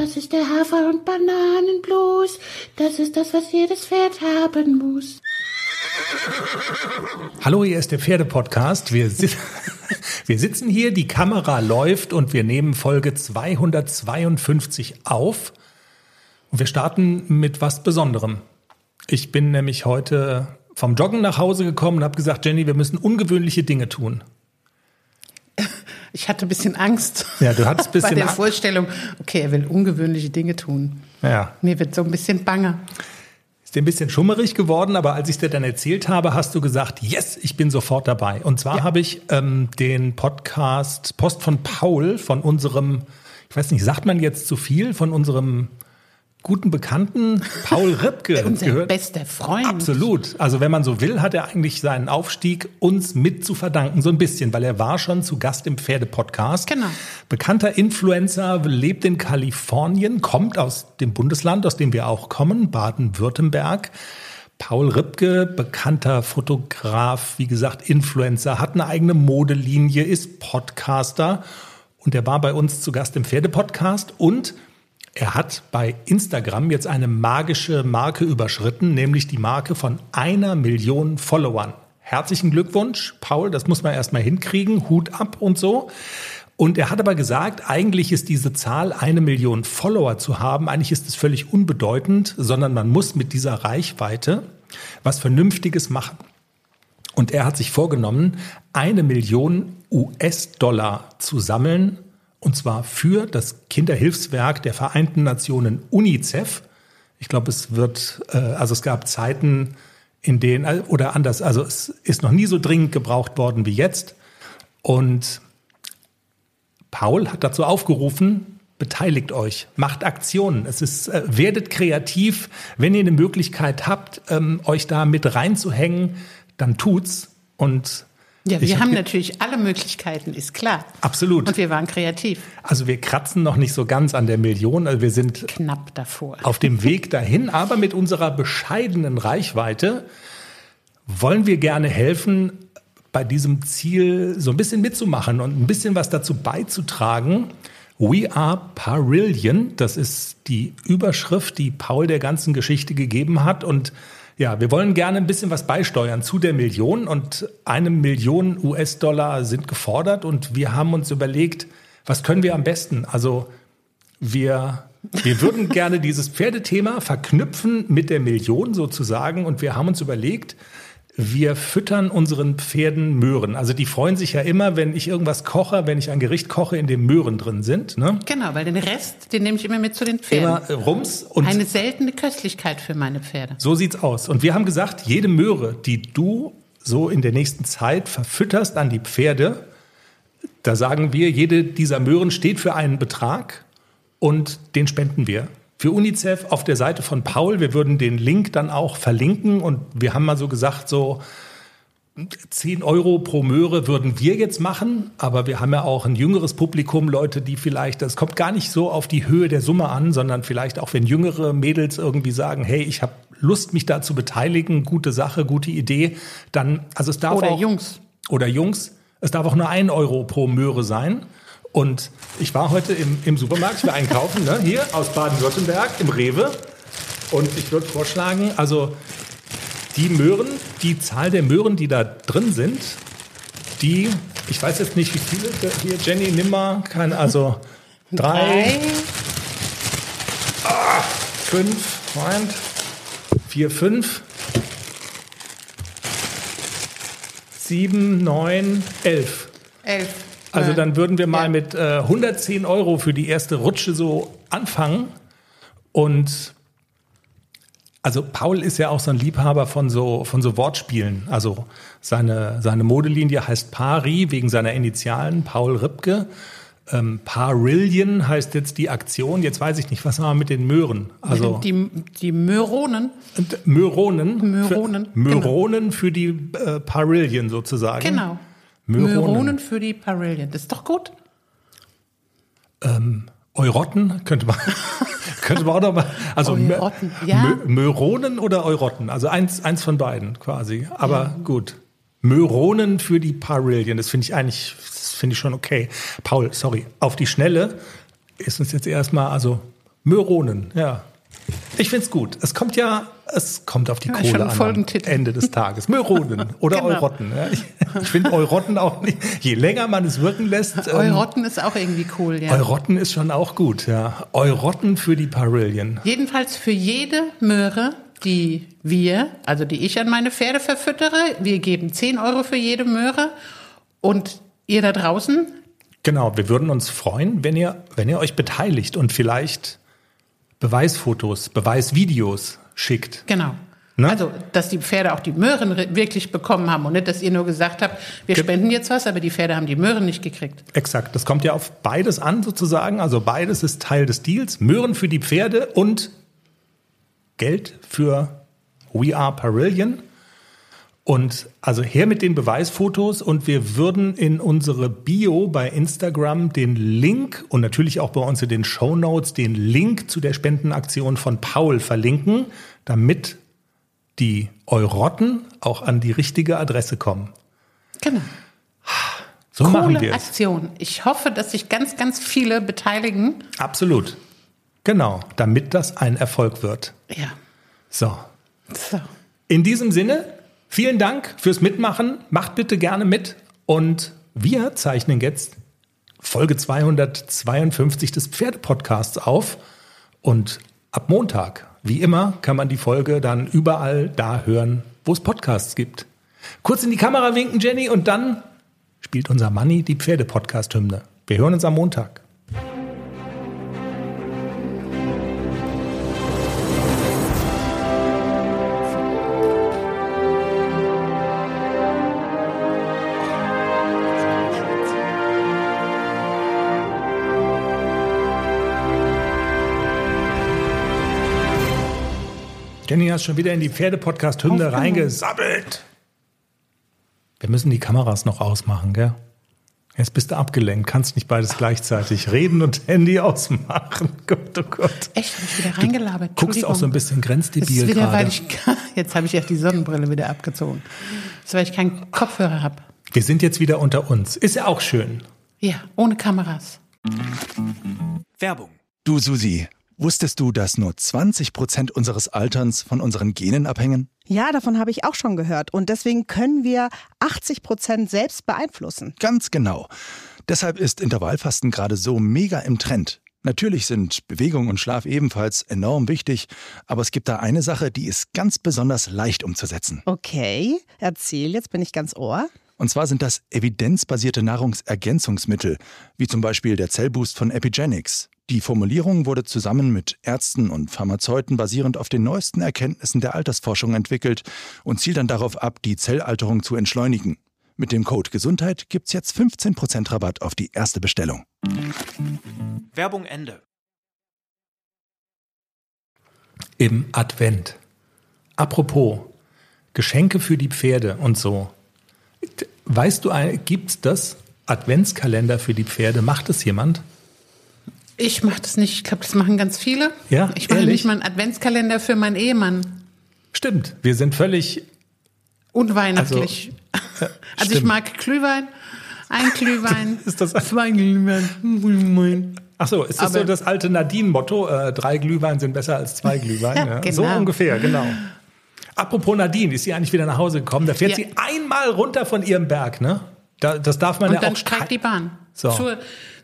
Das ist der Hafer- und Bananenblues. Das ist das, was jedes Pferd haben muss. Hallo, hier ist der Pferdepodcast. Wir, si wir sitzen hier, die Kamera läuft und wir nehmen Folge 252 auf. Und wir starten mit was Besonderem. Ich bin nämlich heute vom Joggen nach Hause gekommen und habe gesagt, Jenny, wir müssen ungewöhnliche Dinge tun. Ich hatte ein bisschen Angst. Ja, du hattest ein bisschen Bei der Angst. Vorstellung, okay, er will ungewöhnliche Dinge tun. Ja, Mir wird so ein bisschen bange. ist dir ein bisschen schummerig geworden, aber als ich dir dann erzählt habe, hast du gesagt, yes, ich bin sofort dabei. Und zwar habe ich ähm, den Podcast Post von Paul von unserem, ich weiß nicht, sagt man jetzt zu viel, von unserem guten Bekannten Paul Ripke Unser gehört. bester Freund. Absolut. Also wenn man so will, hat er eigentlich seinen Aufstieg uns mit zu verdanken, so ein bisschen, weil er war schon zu Gast im Pferdepodcast. Genau. Bekannter Influencer, lebt in Kalifornien, kommt aus dem Bundesland, aus dem wir auch kommen, Baden-Württemberg. Paul Ripke, bekannter Fotograf, wie gesagt, Influencer, hat eine eigene Modelinie, ist Podcaster und er war bei uns zu Gast im Pferdepodcast und er hat bei Instagram jetzt eine magische Marke überschritten, nämlich die Marke von einer Million Followern. Herzlichen Glückwunsch, Paul, das muss man erstmal hinkriegen, Hut ab und so. Und er hat aber gesagt, eigentlich ist diese Zahl, eine Million Follower zu haben, eigentlich ist es völlig unbedeutend, sondern man muss mit dieser Reichweite was Vernünftiges machen. Und er hat sich vorgenommen, eine Million US-Dollar zu sammeln, und zwar für das Kinderhilfswerk der Vereinten Nationen UNICEF. Ich glaube, es wird, äh, also es gab Zeiten, in denen, äh, oder anders, also es ist noch nie so dringend gebraucht worden wie jetzt. Und Paul hat dazu aufgerufen, beteiligt euch, macht Aktionen. Es ist, äh, werdet kreativ. Wenn ihr eine Möglichkeit habt, ähm, euch da mit reinzuhängen, dann tut's. Und Ja, ich wir hab haben natürlich alle Möglichkeiten, ist klar. Absolut. Und wir waren kreativ. Also wir kratzen noch nicht so ganz an der Million. Also wir sind Knapp davor. auf dem Weg dahin, aber mit unserer bescheidenen Reichweite wollen wir gerne helfen, bei diesem Ziel so ein bisschen mitzumachen und ein bisschen was dazu beizutragen. We are Parillion, das ist die Überschrift, die Paul der ganzen Geschichte gegeben hat. Und ja, wir wollen gerne ein bisschen was beisteuern zu der Million und eine Million US-Dollar sind gefordert und wir haben uns überlegt, was können wir am besten? Also wir, wir würden gerne dieses Pferdethema verknüpfen mit der Million sozusagen und wir haben uns überlegt, wir füttern unseren Pferden Möhren. Also die freuen sich ja immer, wenn ich irgendwas koche, wenn ich ein Gericht koche, in dem Möhren drin sind. Ne? Genau, weil den Rest, den nehme ich immer mit zu den Pferden. Immer äh, Rums und Eine seltene Köstlichkeit für meine Pferde. so sieht's aus. Und wir haben gesagt, jede Möhre, die du so in der nächsten Zeit verfütterst an die Pferde, da sagen wir, jede dieser Möhren steht für einen Betrag und den spenden wir. Für UNICEF auf der Seite von Paul, wir würden den Link dann auch verlinken und wir haben mal so gesagt, so 10 Euro pro Möhre würden wir jetzt machen, aber wir haben ja auch ein jüngeres Publikum, Leute, die vielleicht, das kommt gar nicht so auf die Höhe der Summe an, sondern vielleicht auch, wenn jüngere Mädels irgendwie sagen, hey, ich habe Lust, mich da zu beteiligen, gute Sache, gute Idee, dann, also es darf Oder auch, Jungs. Oder Jungs, es darf auch nur ein Euro pro Möhre sein. Und ich war heute im, im Supermarkt, ich war einkaufen, ne, hier aus Baden-Württemberg, im Rewe. Und ich würde vorschlagen, also die Möhren, die Zahl der Möhren, die da drin sind, die, ich weiß jetzt nicht, wie viele, hier, Jenny, nimm mal, kann, also drei, fünf, Moment, vier, fünf, sieben, neun, elf. elf. Also Äh, dann würden wir mal ja. mit äh, 110 Euro für die erste Rutsche so anfangen. Und also Paul ist ja auch so ein Liebhaber von so, von so Wortspielen. Also seine, seine Modelinie heißt Pari wegen seiner Initialen, Paul Ripke. Ähm, Parillion heißt jetzt die Aktion. Jetzt weiß ich nicht, was haben wir mit den Möhren? Also die, die Möronen. Möronen. Möronen, Für, Möronen für die äh, Parillion sozusagen. Genau. Möronen. Möronen für die Parillion. Das ist doch gut. Eurotten könnte man, könnte man auch noch mal, also Eurotten, ja. Mö- Möronen oder Eurotten, also eins, eins von beiden quasi. Aber gut. Möronen für die Parillion, das finde ich eigentlich, das finde ich schon okay. Paul, sorry, auf die Schnelle ist uns jetzt erstmal, also Möhronen, ja. Ich find's gut. Es kommt ja, es kommt auf die Ja, Kohle an am. Ende des Tages. Möhronen oder Genau. Eurotten. Ja. Ich, ich finde Eurotten auch nicht. Je länger man es wirken lässt, ähm, Eurotten ist auch irgendwie cool, ja. Eurotten ist schon auch gut. Ja. Eurotten für die Parillion. Jedenfalls für jede Möhre, die wir, also die ich an meine Pferde verfüttere, wir geben 10 Euro für jede Möhre und ihr da draußen, Genau, wir würden uns freuen, wenn ihr, wenn ihr euch beteiligt und vielleicht Beweisfotos, Beweisvideos schickt. genau. Ne? Also, dass die Pferde auch die Möhren re- wirklich bekommen haben und nicht, dass ihr nur gesagt habt, wir Ge- spenden jetzt was, aber die Pferde haben die Möhren nicht gekriegt. Exakt, das kommt ja auf beides an sozusagen. Also beides ist Teil des Deals. Möhren für die Pferde und Geld für We Are Parillion. Und also her mit den Beweisfotos und wir würden in unsere Bio bei Instagram den Link und natürlich auch bei uns in den Show Notes den Link zu der Spendenaktion von Paul verlinken, damit die Eurotten auch an die richtige Adresse kommen. Genau. So machen Coole wir es. Aktion. Ich hoffe, dass sich ganz, ganz viele beteiligen. Absolut. Genau, damit das ein Erfolg wird. Ja. So. So. In diesem Sinne, vielen Dank fürs Mitmachen. Macht bitte gerne mit. Und wir zeichnen jetzt Folge 252 des Pferdepodcasts auf. Und ab Montag, wie immer, kann man die Folge dann überall da hören, wo es Podcasts gibt. Kurz in die Kamera winken, Jenny, und dann spielt unser Manni die Pferde-Podcast-Hymne. Wir hören uns am Montag. Jenny hast schon wieder in die Pferde-Podcast-Hymne reingesabbelt. Wir müssen die Kameras noch ausmachen, gell? Jetzt bist du abgelenkt, kannst nicht beides gleichzeitig reden und Handy ausmachen. Gott, oh Gott. Echt, hab ich wieder reingelabert. Guckst auch so ein bisschen grenzdebil wieder, gerade. weil ich, jetzt habe ich ja die Sonnenbrille wieder abgezogen. Das ist, weil ich keinen Kopfhörer habe. Wir sind jetzt wieder unter uns. Ist ja auch schön. Ja, ohne Kameras. Werbung. Du Susi, wusstest du, dass nur 20 Prozent unseres Alterns von unseren Genen abhängen? Ja, davon habe ich auch schon gehört. Und deswegen können wir 80 Prozent selbst beeinflussen. Ganz genau. Deshalb ist Intervallfasten gerade so mega im Trend. Natürlich sind Bewegung und Schlaf ebenfalls enorm wichtig, aber es gibt da eine Sache, die ist ganz besonders leicht umzusetzen. Okay, erzähl, jetzt bin ich ganz ohr. Und zwar sind das evidenzbasierte Nahrungsergänzungsmittel, wie zum Beispiel der Zellboost von Epigenics. Die Formulierung wurde zusammen mit Ärzten und Pharmazeuten basierend auf den neuesten Erkenntnissen der Altersforschung entwickelt und zielt dann darauf ab, die Zellalterung zu entschleunigen. Mit dem Code Gesundheit gibt's jetzt 15% Rabatt auf die erste Bestellung. Werbung Ende. Im Advent. Apropos, Geschenke für die Pferde und so. Weißt du, gibt das Adventskalender für die Pferde? Macht es jemand? Ich mache das nicht. Ich glaube, das machen ganz viele. Ja, ich mache mal einen Adventskalender für meinen Ehemann. Stimmt, wir sind völlig. Unweihnachtlich. Also, ich stimmt. mag Glühwein. Ein Glühwein. Ist das- zwei Glühwein. Ach so, ist das Aber- so das alte Nadine-Motto? Äh, drei Glühwein sind besser als zwei Glühwein. Ja, ja, genau. So ungefähr, genau. Apropos Nadine, ist sie eigentlich wieder nach Hause gekommen? Da fährt Ja. sie einmal runter von ihrem Berg, ne? Da, das darf man Und ja dann auch. streikt die Bahn. So. Zur,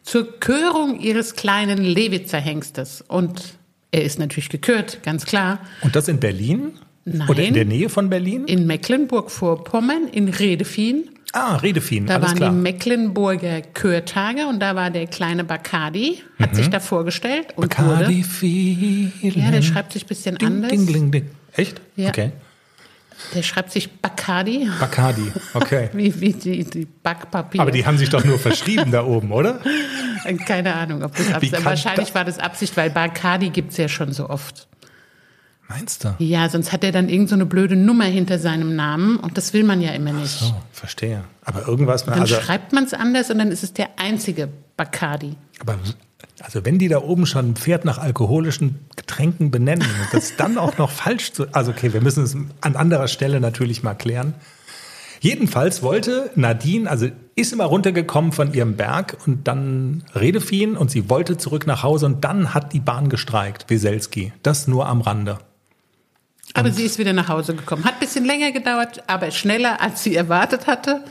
zur Körung ihres kleinen Lewitzer Hengstes. Und er ist natürlich gekürt, ganz klar. Und das in Berlin? Nein. Oder in der Nähe von Berlin? In Mecklenburg-Vorpommern, in Redefien. ah, Redefien, Da alles waren klar. die Mecklenburger Kürtage und da war der kleine Bacardi, hat sich da vorgestellt und Mhm. Bacardi wurde. Feeling. Ja, der schreibt sich ein bisschen Ding, anders. ding, ding, ding. Echt? Ja. Okay. Der schreibt sich Bacardi, Bacardi, okay. wie, wie die, die Backpapier. Aber die haben sich doch nur verschrieben da oben, oder? Keine Ahnung, ob das Absicht kann Wahrscheinlich das- war das Absicht, weil Bacardi gibt's ja schon so oft. Meinst du? Ja, sonst hat er dann irgend so eine blöde Nummer hinter seinem Namen und das will man ja immer nicht. Oh, verstehe. Aber irgendwas, Dann also, schreibt man es anders und dann ist es der einzige Bacardi. aber, also wenn die da oben schon ein Pferd nach alkoholischen Getränken benennen, das dann auch noch falsch zu, also okay, wir müssen es an anderer Stelle natürlich mal klären. Jedenfalls wollte Nadine, also ist immer runtergekommen von ihrem Berg und dann Redefien und sie wollte zurück nach Hause und dann hat die Bahn gestreikt, Weselski. Das nur am Rande. Aber sie ist wieder nach Hause gekommen. Hat ein bisschen länger gedauert, aber schneller, als sie erwartet hatte.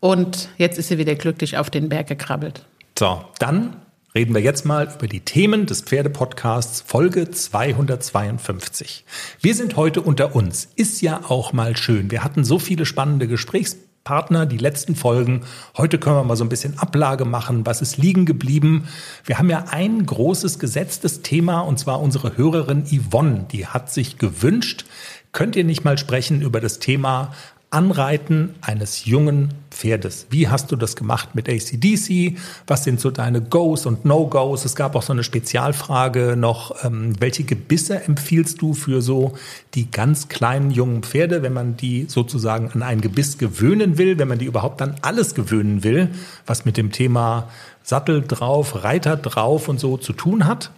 Und jetzt ist sie wieder glücklich auf den Berg gekrabbelt. So, dann reden wir jetzt mal über die Themen des Pferdepodcasts Folge 252. Wir sind heute unter uns. Ist ja auch mal schön. Wir hatten so viele spannende Gesprächspartner, die letzten Folgen. Heute können wir mal so ein bisschen Ablage machen. Was ist liegen geblieben? Wir haben ja ein großes gesetztes Thema und zwar unsere Hörerin Yvonne. Die hat sich gewünscht, könnt ihr nicht mal sprechen über das Thema Anreiten eines jungen Pferdes. Wie hast du das gemacht mit ACDC? Was sind so deine Goes und No-Goes? Es gab auch so eine Spezialfrage noch, ähm, welche Gebisse empfiehlst du für so die ganz kleinen jungen Pferde, wenn man die sozusagen an ein Gebiss gewöhnen will, wenn man die überhaupt an alles gewöhnen will, was mit dem Thema Sattel drauf, Reiter drauf und so zu tun hat?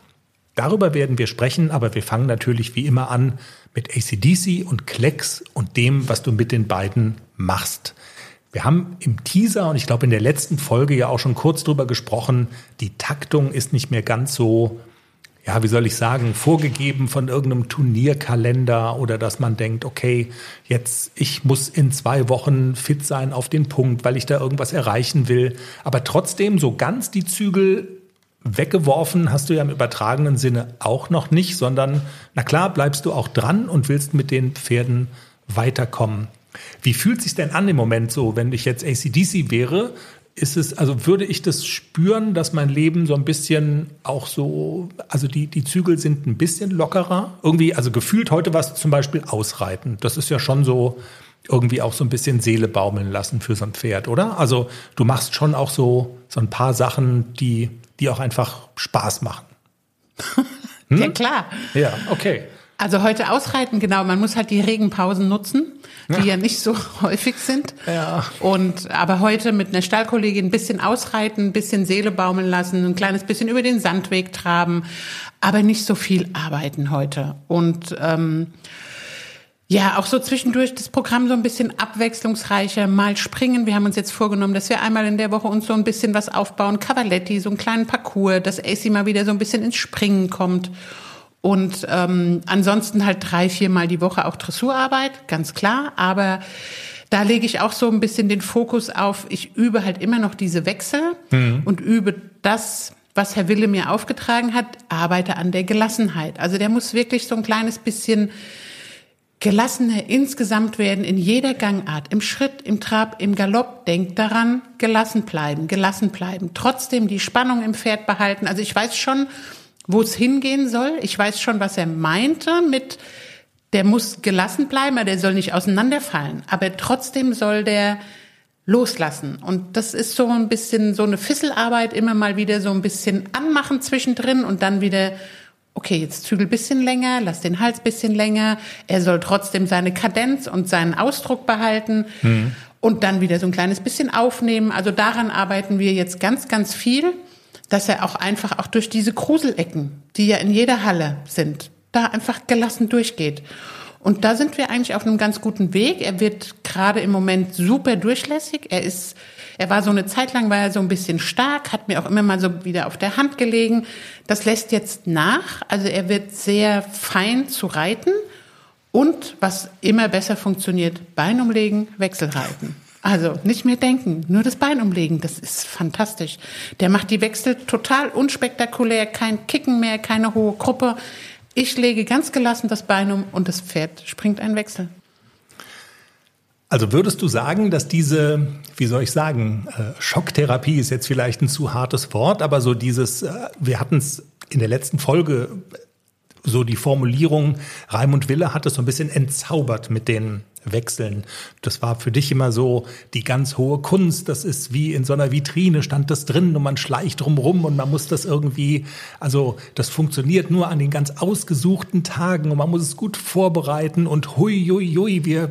Darüber werden wir sprechen, aber wir fangen natürlich wie immer an mit ACDC und Klecks und dem, was du mit den beiden machst. Wir haben im Teaser und ich glaube in der letzten Folge ja auch schon kurz drüber gesprochen, die Taktung ist nicht mehr ganz so, ja, wie soll ich sagen, vorgegeben von irgendeinem Turnierkalender oder dass man denkt, okay, jetzt, ich muss in zwei Wochen fit sein auf den Punkt, weil ich da irgendwas erreichen will. Aber trotzdem so ganz die Zügel weggeworfen hast du ja im übertragenen Sinne auch noch nicht, sondern na klar bleibst du auch dran und willst mit den Pferden weiterkommen. Wie fühlt sich denn an im Moment so, wenn ich jetzt ACDC wäre? Ist es, also würde ich das spüren, dass mein Leben so ein bisschen auch so, also die, die Zügel sind ein bisschen lockerer? Irgendwie, also gefühlt heute was zum Beispiel ausreiten. Das ist ja schon so, irgendwie auch so ein bisschen Seele baumeln lassen für so ein Pferd, oder? Also du machst schon auch so, so ein paar Sachen, die die auch einfach Spaß machen. Hm? Ja, klar. Ja, okay. Also heute ausreiten, genau. Man muss halt die Regenpausen nutzen, die ja, ja nicht so häufig sind. Ja. Und aber heute mit einer Stallkollegin ein bisschen ausreiten, ein bisschen Seele baumeln lassen, ein kleines bisschen über den Sandweg traben, aber nicht so viel arbeiten heute. Und ähm, ja, auch so zwischendurch das Programm so ein bisschen abwechslungsreicher, mal springen. Wir haben uns jetzt vorgenommen, dass wir einmal in der Woche uns so ein bisschen was aufbauen. Cavaletti, so einen kleinen Parcours, dass AC mal wieder so ein bisschen ins Springen kommt. Und ähm, ansonsten halt drei, viermal die Woche auch Dressurarbeit, ganz klar. Aber da lege ich auch so ein bisschen den Fokus auf, ich übe halt immer noch diese Wechsel mhm. und übe das, was Herr Wille mir aufgetragen hat, arbeite an der Gelassenheit. Also der muss wirklich so ein kleines bisschen gelassener insgesamt werden in jeder Gangart, im Schritt, im Trab, im Galopp. Denkt daran, gelassen bleiben, gelassen bleiben. Trotzdem die Spannung im Pferd behalten. Also ich weiß schon, wo es hingehen soll. Ich weiß schon, was er meinte mit, der muss gelassen bleiben, der soll nicht auseinanderfallen. Aber trotzdem soll der loslassen. Und das ist so ein bisschen so eine Fisselarbeit, immer mal wieder so ein bisschen anmachen zwischendrin und dann wieder okay, jetzt zügel bisschen länger, lass den Hals bisschen länger. Er soll trotzdem seine Kadenz und seinen Ausdruck behalten mhm. und dann wieder so ein kleines bisschen aufnehmen. Also daran arbeiten wir jetzt ganz, ganz viel, dass er auch einfach auch durch diese Kruselecken, die ja in jeder Halle sind, da einfach gelassen durchgeht. Und da sind wir eigentlich auf einem ganz guten Weg. Er wird gerade im Moment super durchlässig. Er ist er war so eine Zeit lang, war er so ein bisschen stark, hat mir auch immer mal so wieder auf der Hand gelegen. Das lässt jetzt nach. Also er wird sehr fein zu reiten. Und was immer besser funktioniert, Bein umlegen, Wechselreiten. Also nicht mehr denken, nur das Bein umlegen, das ist fantastisch. Der macht die Wechsel total unspektakulär, kein Kicken mehr, keine hohe Gruppe. Ich lege ganz gelassen das Bein um und das Pferd springt einen Wechsel. Also würdest du sagen, dass diese, wie soll ich sagen, äh, Schocktherapie ist jetzt vielleicht ein zu hartes Wort, aber so dieses, äh, wir hatten es in der letzten Folge so die Formulierung, Raimund Wille hat es so ein bisschen entzaubert mit den wechseln. Das war für dich immer so die ganz hohe Kunst. Das ist wie in so einer Vitrine stand das drin und man schleicht drumrum und man muss das irgendwie, also das funktioniert nur an den ganz ausgesuchten Tagen und man muss es gut vorbereiten und hui, hui, hui, wir,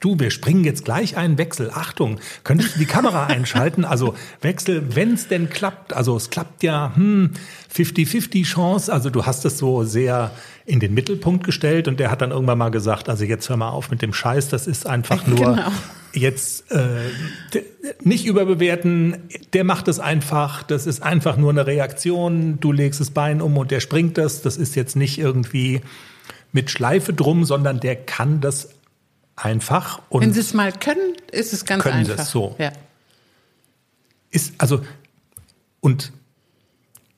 du, wir springen jetzt gleich einen Wechsel. Achtung, könntest du die Kamera einschalten? Also Wechsel, wenn es denn klappt. Also es klappt ja, hm, 50-50 Chance. Also du hast es so sehr in den Mittelpunkt gestellt und der hat dann irgendwann mal gesagt, also jetzt hör mal auf mit dem Scheiß, das ist einfach nur, genau. jetzt äh, nicht überbewerten, der macht es einfach, das ist einfach nur eine Reaktion, du legst das Bein um und der springt das, das ist jetzt nicht irgendwie mit Schleife drum, sondern der kann das einfach und Wenn sie es mal können, ist es ganz Können sie einfach. es so. Ja. ist also und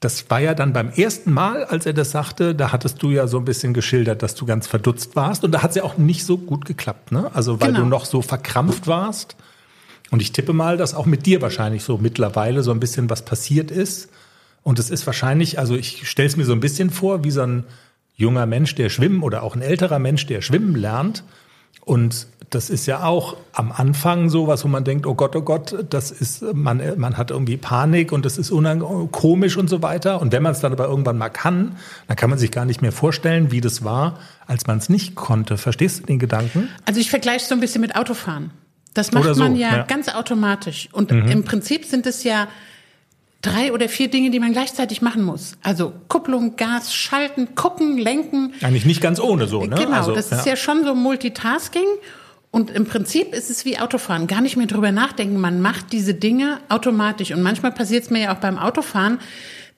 das war ja dann beim ersten Mal, als er das sagte, da hattest du ja so ein bisschen geschildert, dass du ganz verdutzt warst und da hat es ja auch nicht so gut geklappt, ne? Also weil Genau. du noch so verkrampft warst. Und ich tippe mal, dass auch mit dir wahrscheinlich so mittlerweile so ein bisschen was passiert ist. Und es ist wahrscheinlich, also ich stelle es mir so ein bisschen vor, wie so ein junger Mensch, der schwimmen oder auch ein älterer Mensch, der schwimmen lernt. Und das ist ja auch am Anfang so was, wo man denkt, oh Gott, oh Gott, das ist, man, man hat irgendwie Panik und das ist komisch und so weiter. Und wenn man es dann aber irgendwann mal kann, dann kann man sich gar nicht mehr vorstellen, wie das war, als man es nicht konnte. Verstehst du den Gedanken? Also ich vergleiche es so ein bisschen mit Autofahren. Das macht so, man ja, ja. ganz automatisch. Und Mhm. im Prinzip sind es ja drei oder vier Dinge, die man gleichzeitig machen muss. Also Kupplung, Gas, Schalten, gucken, lenken. Eigentlich nicht ganz ohne so, ne? Genau, also, das ist ja schon so Multitasking. Und im Prinzip ist es wie Autofahren. Gar nicht mehr drüber nachdenken. Man macht diese Dinge automatisch. Und manchmal passiert es mir ja auch beim Autofahren,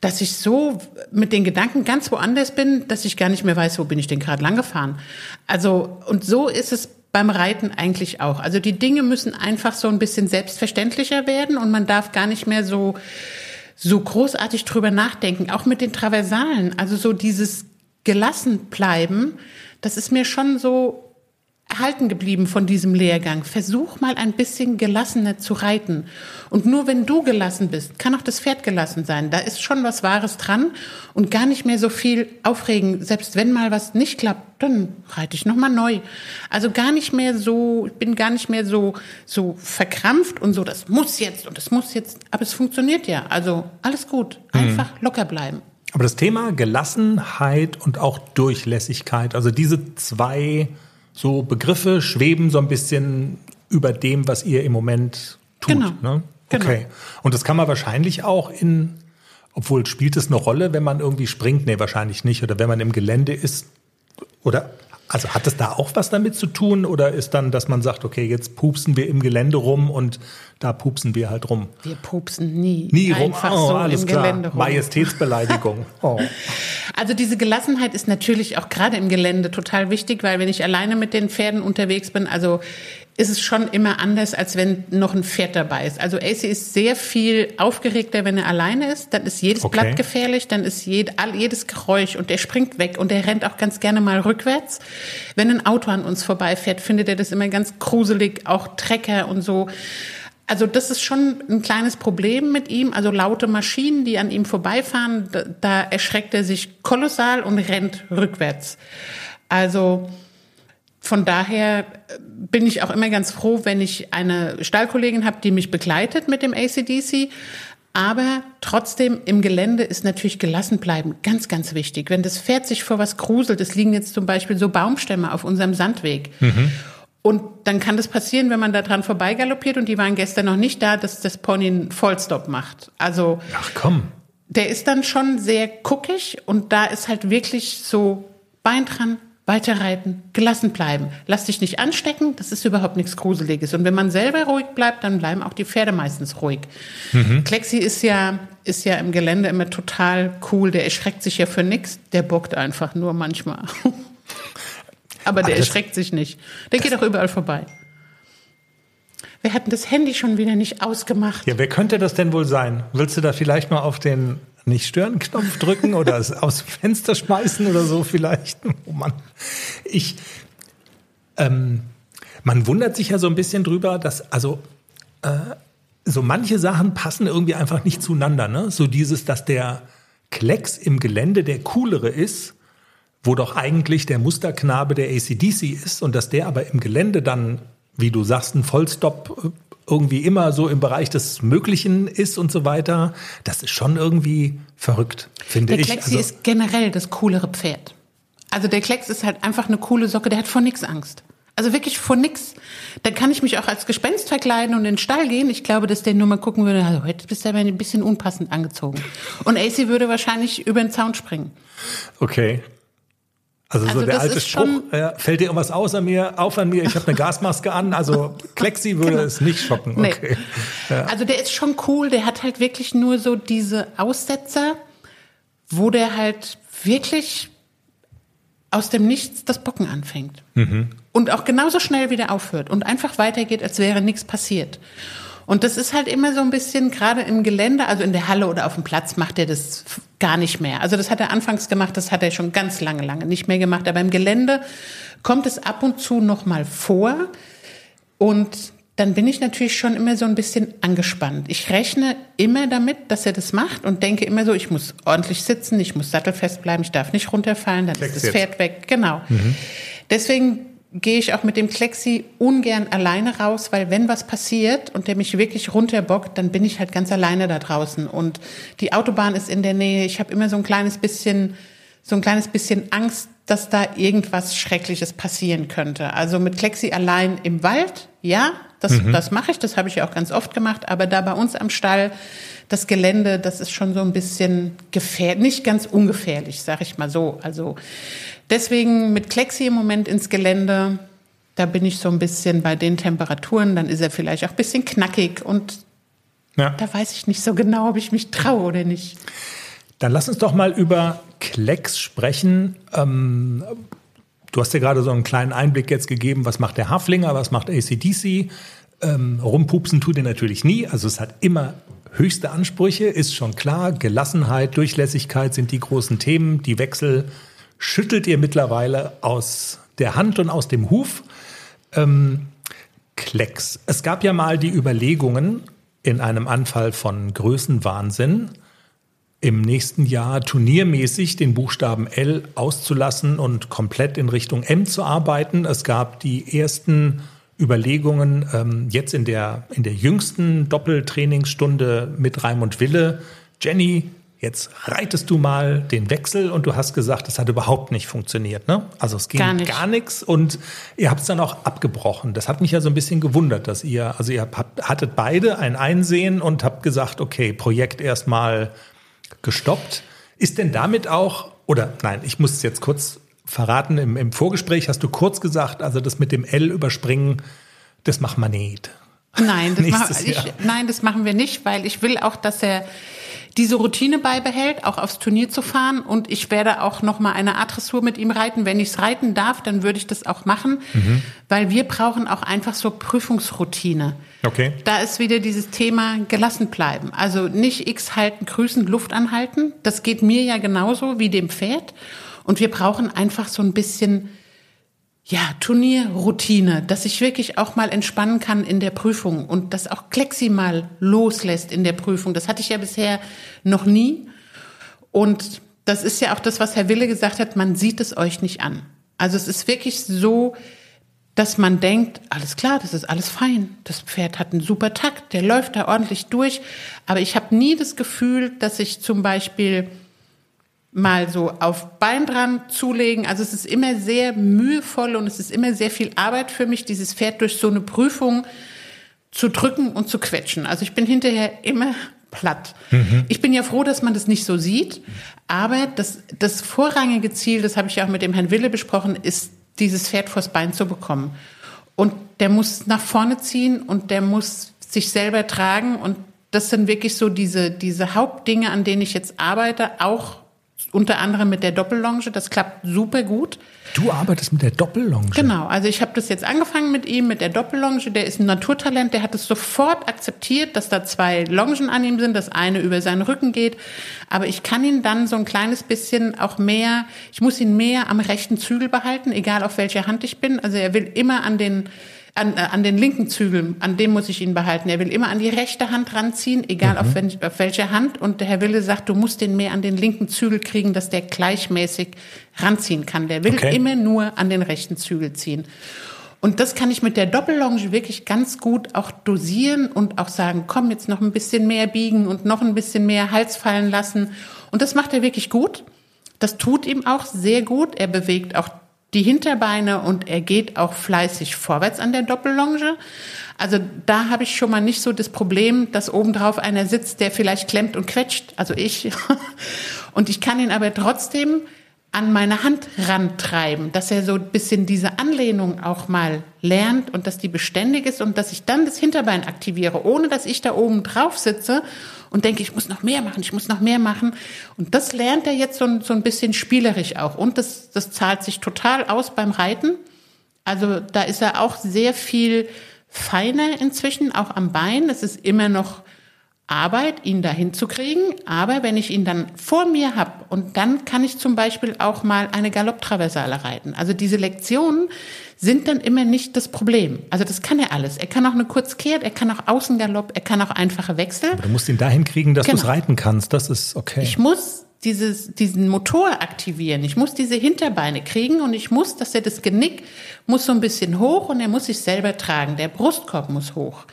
dass ich so mit den Gedanken ganz woanders bin, dass ich gar nicht mehr weiß, wo bin ich denn gerade lang gefahren. Also, und so ist es beim Reiten eigentlich auch. Also die Dinge müssen einfach so ein bisschen selbstverständlicher werden und man darf gar nicht mehr so, so großartig drüber nachdenken. Auch mit den Traversalen. Also so dieses gelassen bleiben, das ist mir schon so erhalten geblieben von diesem Lehrgang. Versuch mal ein bisschen gelassener zu reiten. Und nur wenn du gelassen bist, kann auch das Pferd gelassen sein. Da ist schon was Wahres dran und gar nicht mehr so viel aufregen. Selbst wenn mal was nicht klappt, dann reite ich nochmal neu. Also gar nicht mehr so, ich bin gar nicht mehr so, so verkrampft und so, das muss jetzt und das muss jetzt. Aber es funktioniert ja. Also alles gut. Einfach locker bleiben. Aber das Thema Gelassenheit und auch Durchlässigkeit, also diese zwei so Begriffe schweben so ein bisschen über dem, was ihr im Moment tut. Genau. Ne? Genau. Okay. Und das kann man wahrscheinlich auch in, obwohl spielt es eine Rolle, wenn man irgendwie springt? Nee, wahrscheinlich nicht. Oder wenn man im Gelände ist. Oder also hat es da auch was damit zu tun? Oder ist dann, dass man sagt, okay, jetzt pupsen wir im Gelände rum und da pupsen wir halt rum? Wir pupsen nie. Nie rum. Einfach oh, so alles im klar. Gelände rum. Majestätsbeleidigung. Oh. Also diese Gelassenheit ist natürlich auch gerade im Gelände total wichtig, weil wenn ich alleine mit den Pferden unterwegs bin, also ist es schon immer anders, als wenn noch ein Pferd dabei ist. Also AC ist sehr viel aufgeregter, wenn er alleine ist. Dann ist jedes Okay. Blatt gefährlich, dann ist jed, all, jedes Geräusch und der springt weg und der rennt auch ganz gerne mal rückwärts. Wenn ein Auto an uns vorbeifährt, findet er das immer ganz gruselig, auch Trecker und so. Also das ist schon ein kleines Problem mit ihm. Also laute Maschinen, die an ihm vorbeifahren, da, da erschreckt er sich kolossal und rennt rückwärts. Also von daher äh, bin ich auch immer ganz froh, wenn ich eine Stallkollegin habe, die mich begleitet mit dem ACDC. Aber trotzdem im Gelände ist natürlich gelassen bleiben ganz, ganz wichtig. Wenn das Pferd sich vor was gruselt, es liegen jetzt zum Beispiel so Baumstämme auf unserem Sandweg. Und dann kann das passieren, wenn man da dran vorbeigaloppiert und die waren gestern noch nicht da, dass das Pony einen Vollstop macht. Also Ach komm. der ist dann schon sehr guckig und da ist halt wirklich so Bein dran, weiterreiten, gelassen bleiben. Lass dich nicht anstecken, das ist überhaupt nichts Gruseliges. Und wenn man selber ruhig bleibt, dann bleiben auch die Pferde meistens ruhig. Klexi ist ja, ist ja im Gelände immer total cool, der erschreckt sich ja für nichts, der bockt einfach nur manchmal. Aber der das- erschreckt sich nicht. Der geht auch überall vorbei. Wir hatten das Handy schon wieder nicht ausgemacht. Ja, wer könnte das denn wohl sein? Willst du da vielleicht mal auf den Nicht-Stören-Knopf drücken oder es aus dem Fenster schmeißen oder so vielleicht? Oh Mann. Ich, ähm, man wundert sich ja so ein bisschen drüber, dass, also, äh, so manche Sachen passen irgendwie einfach nicht zueinander, ne? So dieses, dass der Klecks im Gelände der coolere ist, wo doch eigentlich der Musterknabe der ACDC ist und dass der aber im Gelände dann, wie du sagst, ein Vollstop äh, irgendwie immer so im Bereich des Möglichen ist und so weiter, das ist schon irgendwie verrückt, finde Der ich. Klexi Also, ist generell das coolere Pferd. Also der Klecks ist halt einfach eine coole Socke, der hat vor nix Angst. Also wirklich vor nix. Da kann ich mich auch als Gespenst verkleiden und in den Stall gehen. Ich glaube, dass der nur mal gucken würde, also heute bist du aber ein bisschen unpassend angezogen. Und AC würde wahrscheinlich über den Zaun springen. okay. Also, Also so der das alte Spruch, ja, fällt dir irgendwas aus an mir, auf an mir, ich habe eine Gasmaske an. Also Klexi würde es nicht schocken. Nee. Okay. Also der ist schon cool, der hat halt wirklich nur so diese Aussetzer, wo der halt wirklich aus dem Nichts das Bocken anfängt. Und auch genauso schnell wieder aufhört und einfach weitergeht, als wäre nichts passiert. Und das ist halt immer so ein bisschen, gerade im Gelände, also in der Halle oder auf dem Platz, macht er das gar nicht mehr. Also das hat er anfangs gemacht, das hat er schon ganz lange, lange nicht mehr gemacht. Aber im Gelände kommt es ab und zu noch mal vor. Und dann bin ich natürlich schon immer so ein bisschen angespannt. Ich rechne immer damit, dass er das macht und denke immer so, ich muss ordentlich sitzen, ich muss sattelfest bleiben, ich darf nicht runterfallen, dann Klecks ist das jetzt. Pferd weg. Genau. Deswegen gehe ich auch mit dem Klexi ungern alleine raus, weil wenn was passiert und der mich wirklich runterbockt, dann bin ich halt ganz alleine da draußen und die Autobahn ist in der Nähe. Ich habe immer so ein kleines bisschen so ein kleines bisschen Angst, dass da irgendwas Schreckliches passieren könnte. Also mit Klexi allein im Wald, ja, das, das mache ich, das habe ich ja auch ganz oft gemacht, aber da bei uns am Stall, das Gelände, das ist schon so ein bisschen gefährlich, nicht ganz ungefährlich, sag ich mal so. Also deswegen mit Klexi im Moment ins Gelände, da bin ich so ein bisschen bei den Temperaturen, dann ist er vielleicht auch ein bisschen knackig und Ja. da weiß ich nicht so genau, ob ich mich traue oder nicht. Dann lass uns doch mal über Klecks sprechen. Ähm, du hast ja gerade so einen kleinen Einblick jetzt gegeben, was macht der Haflinger, was macht ACDC. Ähm, rumpupsen tut er natürlich nie, also es hat immer höchste Ansprüche, ist schon klar. Gelassenheit, Durchlässigkeit sind die großen Themen. Die Wechsel schüttelt ihr mittlerweile aus der Hand und aus dem Huf. Klecks. Es gab ja mal die Überlegungen in einem Anfall von Größenwahnsinn, im nächsten Jahr turniermäßig den Buchstaben L auszulassen und komplett in Richtung M zu arbeiten. Es gab die ersten Überlegungen ähm, jetzt in der, in der jüngsten Doppeltrainingsstunde mit Raimund Wille. Jenny, jetzt reitest du mal den Wechsel und du hast gesagt, das hat überhaupt nicht funktioniert. Ne? Also es ging Gar nicht. gar nichts und ihr habt es dann auch abgebrochen. Das hat mich ja so ein bisschen gewundert, dass ihr, also ihr habt, hattet beide ein Einsehen und habt gesagt, okay, Projekt erstmal gestoppt. Ist denn damit auch, oder nein, ich muss es jetzt kurz verraten, im, im Vorgespräch hast du kurz gesagt, also das mit dem L überspringen, das macht man nicht. Nein, das, mach, ich, nein, das machen wir nicht, weil ich will auch, dass er diese Routine beibehält, auch aufs Turnier zu fahren. Und ich werde auch noch mal eine Art Dressur mit ihm reiten. Wenn ich es reiten darf, dann würde ich das auch machen, Mhm. weil wir brauchen auch einfach so Prüfungsroutine. Okay. Da ist wieder dieses Thema gelassen bleiben. Also nicht X halten, grüßen, Luft anhalten. Das geht mir ja genauso wie dem Pferd. Und wir brauchen einfach so ein bisschen ja, Turnierroutine, dass ich wirklich auch mal entspannen kann in der Prüfung und dass auch Klexi mal loslässt in der Prüfung. Das hatte ich ja bisher noch nie. Und das ist ja auch das, was Herr Wille gesagt hat, man sieht es euch nicht an. Also es ist wirklich so, dass man denkt, alles klar, das ist alles fein. Das Pferd hat einen super Takt, der läuft da ordentlich durch. Aber ich habe nie das Gefühl, dass ich zum Beispiel mal so auf Bein dran zulegen. Also es ist immer sehr mühevoll und es ist immer sehr viel Arbeit für mich, dieses Pferd durch so eine Prüfung zu drücken und zu quetschen. Also ich bin hinterher immer platt. Ich bin ja froh, dass man das nicht so sieht, aber das, das vorrangige Ziel, das habe ich ja auch mit dem Herrn Wille besprochen, ist, dieses Pferd vors Bein zu bekommen. Und der muss nach vorne ziehen und der muss sich selber tragen und das sind wirklich so diese, diese Hauptdinge, an denen ich jetzt arbeite, auch unter anderem mit der Doppellonge. Das klappt super gut. Du arbeitest mit der Doppellonge. Genau, also ich habe das jetzt angefangen mit ihm, mit der Doppellonge. Der ist ein Naturtalent, der hat es sofort akzeptiert, dass da zwei Longen an ihm sind, das eine über seinen Rücken geht. Aber ich kann ihn dann so ein kleines bisschen auch mehr, ich muss ihn mehr am rechten Zügel behalten, egal auf welcher Hand ich bin. Also er will immer an den an, äh, an den linken Zügel, an dem muss ich ihn behalten. Er will immer an die rechte Hand ranziehen, egal auf, wenn, auf welche Hand. Und der Herr Wille sagt, du musst den mehr an den linken Zügel kriegen, dass der gleichmäßig ranziehen kann. Der will Okay. immer nur an den rechten Zügel ziehen. Und das kann ich mit der Doppellonge wirklich ganz gut auch dosieren und auch sagen, komm, jetzt noch ein bisschen mehr biegen und noch ein bisschen mehr Hals fallen lassen. Und das macht er wirklich gut. Das tut ihm auch sehr gut. Er bewegt auch die Hinterbeine und er geht auch fleißig vorwärts an der Doppellonge. Also da habe ich schon mal nicht so das Problem, dass obendrauf einer sitzt, der vielleicht klemmt und quetscht, also ich. Und ich kann ihn aber trotzdem an meine Hand rantreiben, dass er so ein bisschen diese Anlehnung auch mal lernt und dass die beständig ist und dass ich dann das Hinterbein aktiviere, ohne dass ich da oben drauf sitze und denke, ich muss noch mehr machen, ich muss noch mehr machen. Und das lernt er jetzt so, so ein bisschen spielerisch auch. Und das, das zahlt sich total aus beim Reiten. Also da ist er auch sehr viel feiner inzwischen, auch am Bein. Es ist immer noch Arbeit, ihn dahin zu kriegen. Aber wenn ich ihn dann vor mir habe und dann kann ich zum Beispiel auch mal eine Galopptraversale reiten. Also diese Lektionen sind dann immer nicht das Problem. Also das kann er alles. Er kann auch eine Kurzkehrt, er kann auch Außengalopp, er kann auch einfache Wechsel. Aber du musst ihn dahin kriegen, dass Genau. du es reiten kannst. Das ist okay. Ich muss dieses, diesen Motor aktivieren. Ich muss diese Hinterbeine kriegen und ich muss, dass er das Genick muss so ein bisschen hoch und er muss sich selber tragen. Der Brustkorb muss hoch.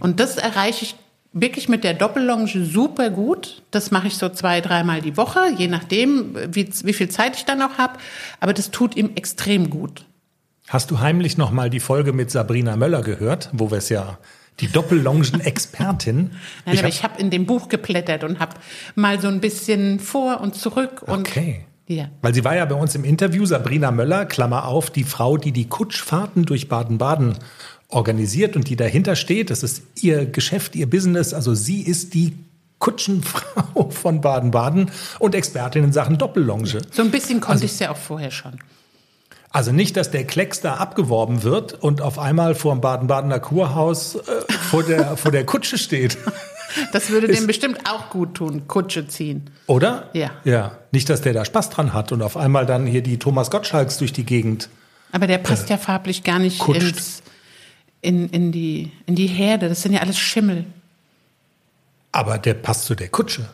Und das erreiche ich wirklich mit der Doppellonge super gut. Das mache ich so zwei, dreimal die Woche, je nachdem, wie, wie viel Zeit ich dann noch habe. Aber das tut ihm extrem gut. Hast du heimlich noch mal die Folge mit Sabrina Möller gehört, wo wir es ja die Doppellongen-Expertin. Nein, Ich aber hab- ich habe in dem Buch geblättert und habe mal so ein bisschen vor und zurück und Okay. ja. Weil sie war ja bei uns im Interview, Sabrina Möller, Klammer auf, die Frau, die die Kutschfahrten durch Baden-Baden organisiert und die dahinter steht. Das ist ihr Geschäft, ihr Business. Also sie ist die Kutschenfrau von Baden-Baden und Expertin in Sachen Doppellonge. So ein bisschen konnte ich es ja auch vorher schon. Also nicht, dass der Klecks da abgeworben wird und auf einmal vor dem Baden-Badener Kurhaus äh, vor, der, vor der Kutsche steht. Das würde dem bestimmt auch gut tun, Kutsche ziehen. Oder? Ja. Ja. Nicht, dass der da Spaß dran hat und auf einmal dann hier die Thomas Gottschalks durch die Gegend. Aber der passt ja farblich gar nicht kutscht. ins, in, in, die, in die Herde. Das sind ja alles Schimmel. Aber der passt zu der Kutsche.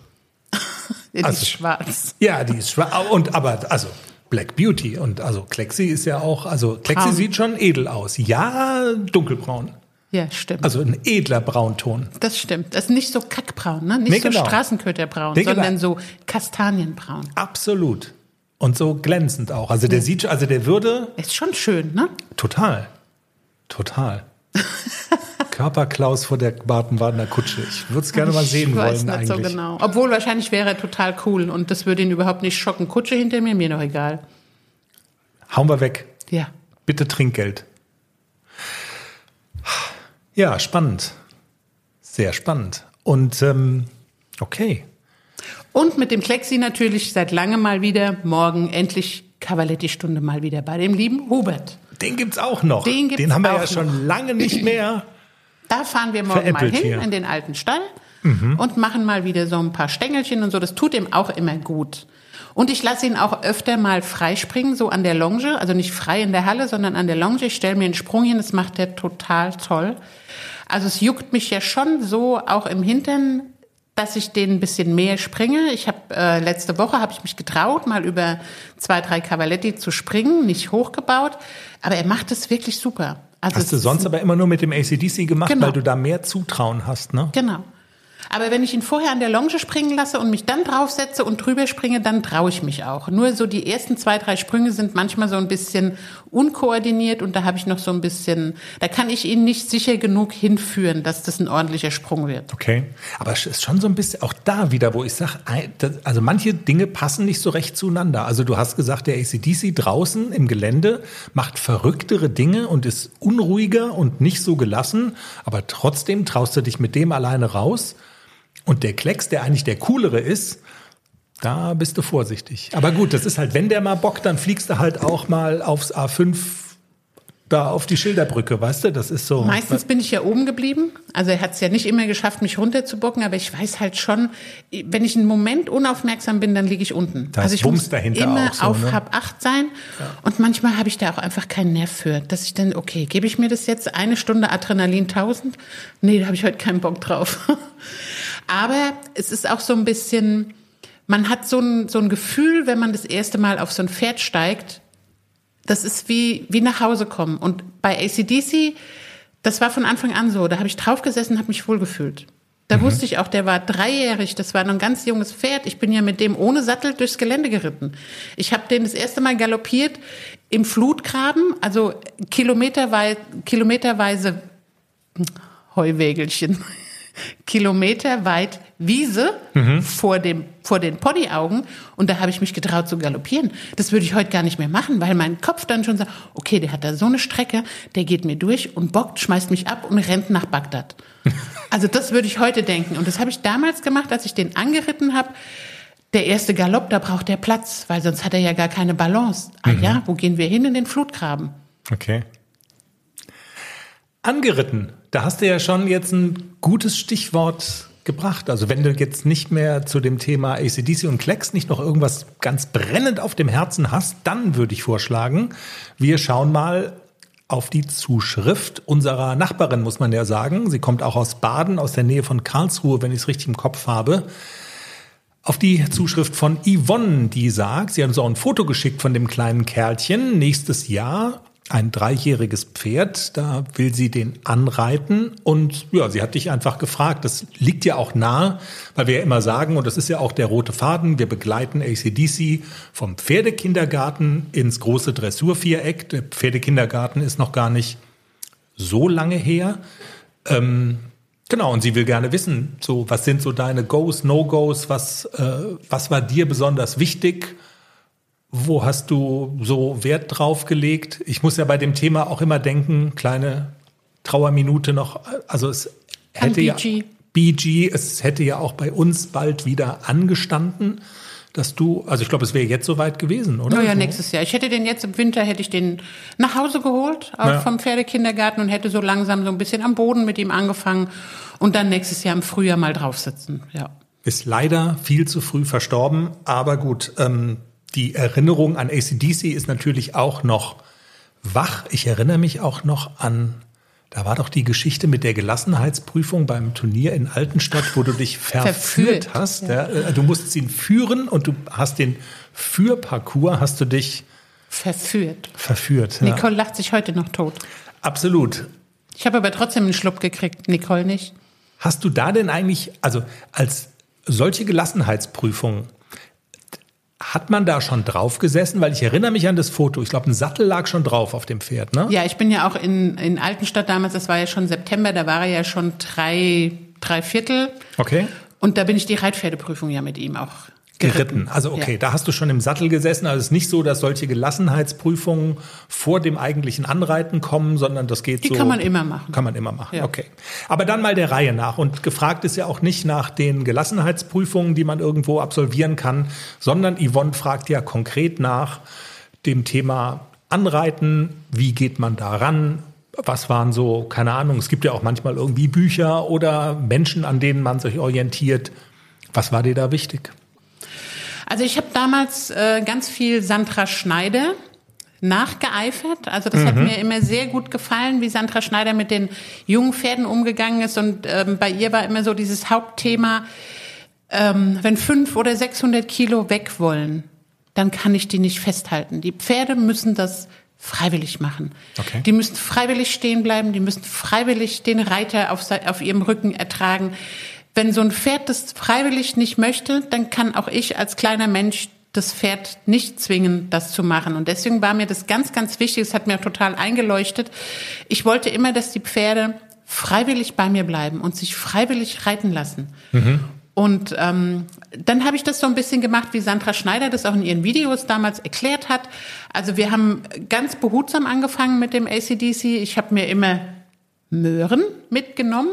Die Also- ist schwarz. Ja, die ist schwarz. Und aber, also Black Beauty. Und also Klexi ist ja auch, also Klexi Braun. sieht schon edel aus. Ja, dunkelbraun. Ja, stimmt. Also ein edler Braunton. das stimmt. Das ist nicht so kackbraun, ne? Nicht Nee, so genau. Straßenköterbraun, Nee, genau. sondern so Kastanienbraun. Absolut. Und so glänzend auch. Also der sieht, also der würde Ist schon schön, ne? Total. Total. Körperklaus vor der Baden-Badener Kutsche. Ich würde es gerne mal sehen ich weiß wollen nicht eigentlich. so genau. Obwohl wahrscheinlich wäre er total cool und das würde ihn überhaupt nicht schocken. Kutsche hinter mir, mir noch egal. Hauen wir weg. Ja. Bitte Trinkgeld. Ja, spannend. Sehr spannend. Und ähm, okay. Und mit dem Klexi natürlich seit langem mal wieder, morgen endlich Cavaletti-Stunde mal wieder bei dem lieben Hubert. Den gibt's auch noch. Den gibt's haben wir ja noch. schon lange nicht mehr. Da fahren wir morgen mal hin hier. Mhm. in den alten Stall und machen mal wieder so ein paar Stängelchen und so. Das tut ihm auch immer gut. Und ich lasse ihn auch öfter mal freispringen, so an der Longe. Also nicht frei in der Halle, sondern an der Longe. Ich stelle mir einen Sprung hin, das macht er total toll. Also es juckt mich ja schon so auch im Hintern, dass ich den ein bisschen mehr springe. Ich habe äh, letzte Woche habe ich mich getraut, mal über zwei, drei Cavaletti zu springen, nicht hochgebaut, aber er macht es wirklich super. Also Hast du sonst aber immer nur mit dem ACDC gemacht, Genau. weil du da mehr Zutrauen hast, ne? Genau. Aber wenn ich ihn vorher an der Longe springen lasse und mich dann draufsetze und drüber springe, dann traue ich mich auch. Nur so die ersten zwei, drei Sprünge sind manchmal so ein bisschen unkoordiniert und da habe ich noch so ein bisschen, da kann ich ihn nicht sicher genug hinführen, dass das ein ordentlicher Sprung wird. Okay. Aber es ist schon so ein bisschen auch da wieder, wo ich sage, also manche Dinge passen nicht so recht zueinander. Also du hast gesagt, der ACDC draußen im Gelände macht verrücktere Dinge und ist unruhiger und nicht so gelassen, aber trotzdem traust du dich mit dem alleine raus. Und der Klecks, der eigentlich der coolere ist, da bist du vorsichtig. Aber gut, das ist halt, wenn der mal bockt, dann fliegst du halt auch mal aufs A5 da auf die Schilderbrücke, weißt du? Das ist so. Meistens bin ich ja oben geblieben. Also er hat es ja nicht immer geschafft, mich runterzubocken, aber ich weiß halt schon, wenn ich einen Moment unaufmerksam bin, dann liege ich unten. Da ist also ich Bums muss dahinter immer so, auf ne? Hab acht sein. Und manchmal habe ich da auch einfach keinen Nerv für, dass ich dann, okay, gebe ich mir das jetzt eine Stunde Adrenalin 1000? Nee, da habe ich heute keinen Bock drauf. aber es ist auch so ein bisschen, man hat so ein, so ein Gefühl, wenn man das erste Mal auf so ein Pferd steigt, das ist wie, wie nach Hause kommen. Und bei ACDC, das war von Anfang an so. Da habe ich draufgesessen, habe mich wohlgefühlt. Da wusste ich auch, der war dreijährig, das war noch ein ganz junges Pferd. Ich bin ja mit dem ohne Sattel durchs Gelände geritten. Ich habe den das erste Mal galoppiert im Flutgraben, also kilometerwei kilometerweise Heuwägelchen. Kilometer weit Wiese vor, dem, vor den Ponyaugen und da habe ich mich getraut zu galoppieren. Das würde ich heute gar nicht mehr machen, weil mein Kopf dann schon sagt, okay, der hat da so eine Strecke, der geht mir durch und bockt, schmeißt mich ab und rennt nach Bagdad. Also das würde ich heute denken und das habe ich damals gemacht, als ich den angeritten habe. Der erste Galopp, da braucht er Platz, weil sonst hat er ja gar keine Balance. Ah ja, wo gehen wir hin in den Flutgraben? Okay. Angeritten, da hast du ja schon jetzt ein gutes Stichwort gebracht. Also wenn du jetzt nicht mehr zu dem Thema ACDC und Klecks nicht noch irgendwas ganz brennend auf dem Herzen hast, dann würde ich vorschlagen, wir schauen mal auf die Zuschrift unserer Nachbarin, muss man ja sagen. Sie kommt auch aus Baden, aus der Nähe von Karlsruhe, wenn ich es richtig im Kopf habe. Auf die Zuschrift von Yvonne, die sagt, sie uns auch ein Foto geschickt von dem kleinen Kerlchen. Nächstes Jahr ein dreijähriges Pferd, da will sie den anreiten und ja, sie hat dich einfach gefragt. Das liegt ja auch nahe, weil wir ja immer sagen, und das ist ja auch der rote Faden, wir begleiten ACDC vom Pferdekindergarten ins große Dressurviereck. Der Pferdekindergarten ist noch gar nicht so lange her. Ähm, genau, und sie will gerne wissen, so was sind so deine Goes, No-Goes, was, äh, was war dir besonders wichtig? Wo hast du so Wert drauf gelegt? Ich muss ja bei dem Thema auch immer denken, kleine Trauerminute noch, also es An hätte ja BG. BG, es hätte ja auch bei uns bald wieder angestanden, dass du, also ich glaube, es wäre jetzt soweit gewesen, oder? Naja, nächstes Jahr. Ich hätte den jetzt im Winter, hätte ich den nach Hause geholt, auch Ja. vom Pferdekindergarten und hätte so langsam so ein bisschen am Boden mit ihm angefangen und dann nächstes Jahr im Frühjahr mal drauf sitzen. Ja. Ist leider viel zu früh verstorben, aber gut, ähm, die Erinnerung an ACDC ist natürlich auch noch wach. Ich erinnere mich auch noch an, da war doch die Geschichte mit der Gelassenheitsprüfung beim Turnier in Altenstadt, wo du dich verführt, Verführt, hast. Ja. äh, Du musstest ihn führen und du hast den Führparcours, hast du dich Verführt. verführt. Ja. Nicole lacht sich heute noch tot. Absolut. Ich habe aber trotzdem einen Schluck gekriegt, Nicole nicht. Hast du da denn eigentlich, also als solche Gelassenheitsprüfung, hat man da schon drauf gesessen? Weil ich erinnere mich an das Foto. Ich glaube, ein Sattel lag schon drauf auf dem Pferd, ne? Ja, ich bin ja auch in, in Altenstadt damals, das war ja schon September, da war er ja schon drei, drei Viertel. Okay. Und da bin ich die Reitpferdeprüfung ja mit ihm auch Geritten. Also okay, Ja. da hast du schon im Sattel gesessen. Also es ist nicht so, dass solche Gelassenheitsprüfungen vor dem eigentlichen Anreiten kommen, sondern das geht Die so. kann man immer machen. Kann man immer machen, Ja. okay. Aber dann mal der Reihe nach. Und gefragt ist ja auch nicht nach den Gelassenheitsprüfungen, die man irgendwo absolvieren kann, sondern Yvonne fragt ja konkret nach dem Thema Anreiten. Wie geht man da ran? Was waren so, keine Ahnung, es gibt ja auch manchmal irgendwie Bücher oder Menschen, an denen man sich orientiert. Was war dir da wichtig? Also ich habe damals äh, ganz viel Sandra Schneider nachgeeifert. Also das hat mir immer sehr gut gefallen, wie Sandra Schneider mit den jungen Pferden umgegangen ist. Und ähm, bei ihr war immer so dieses Hauptthema, ähm, wenn fünf oder 600 Kilo weg wollen, dann kann ich die nicht festhalten. Die Pferde müssen das freiwillig machen. Okay. Die müssen freiwillig stehen bleiben, die müssen freiwillig den Reiter auf, auf ihrem Rücken ertragen. Wenn so ein Pferd das freiwillig nicht möchte, dann kann auch ich als kleiner Mensch das Pferd nicht zwingen, das zu machen. Und deswegen war mir das ganz, ganz wichtig. Es hat mir total eingeleuchtet. Ich wollte immer, dass die Pferde freiwillig bei mir bleiben und sich freiwillig reiten lassen. Und ähm, dann habe ich das so ein bisschen gemacht, wie Sandra Schneider das auch in ihren Videos damals erklärt hat. Also wir haben ganz behutsam angefangen mit dem ACDC. Ich habe mir immer Möhren mitgenommen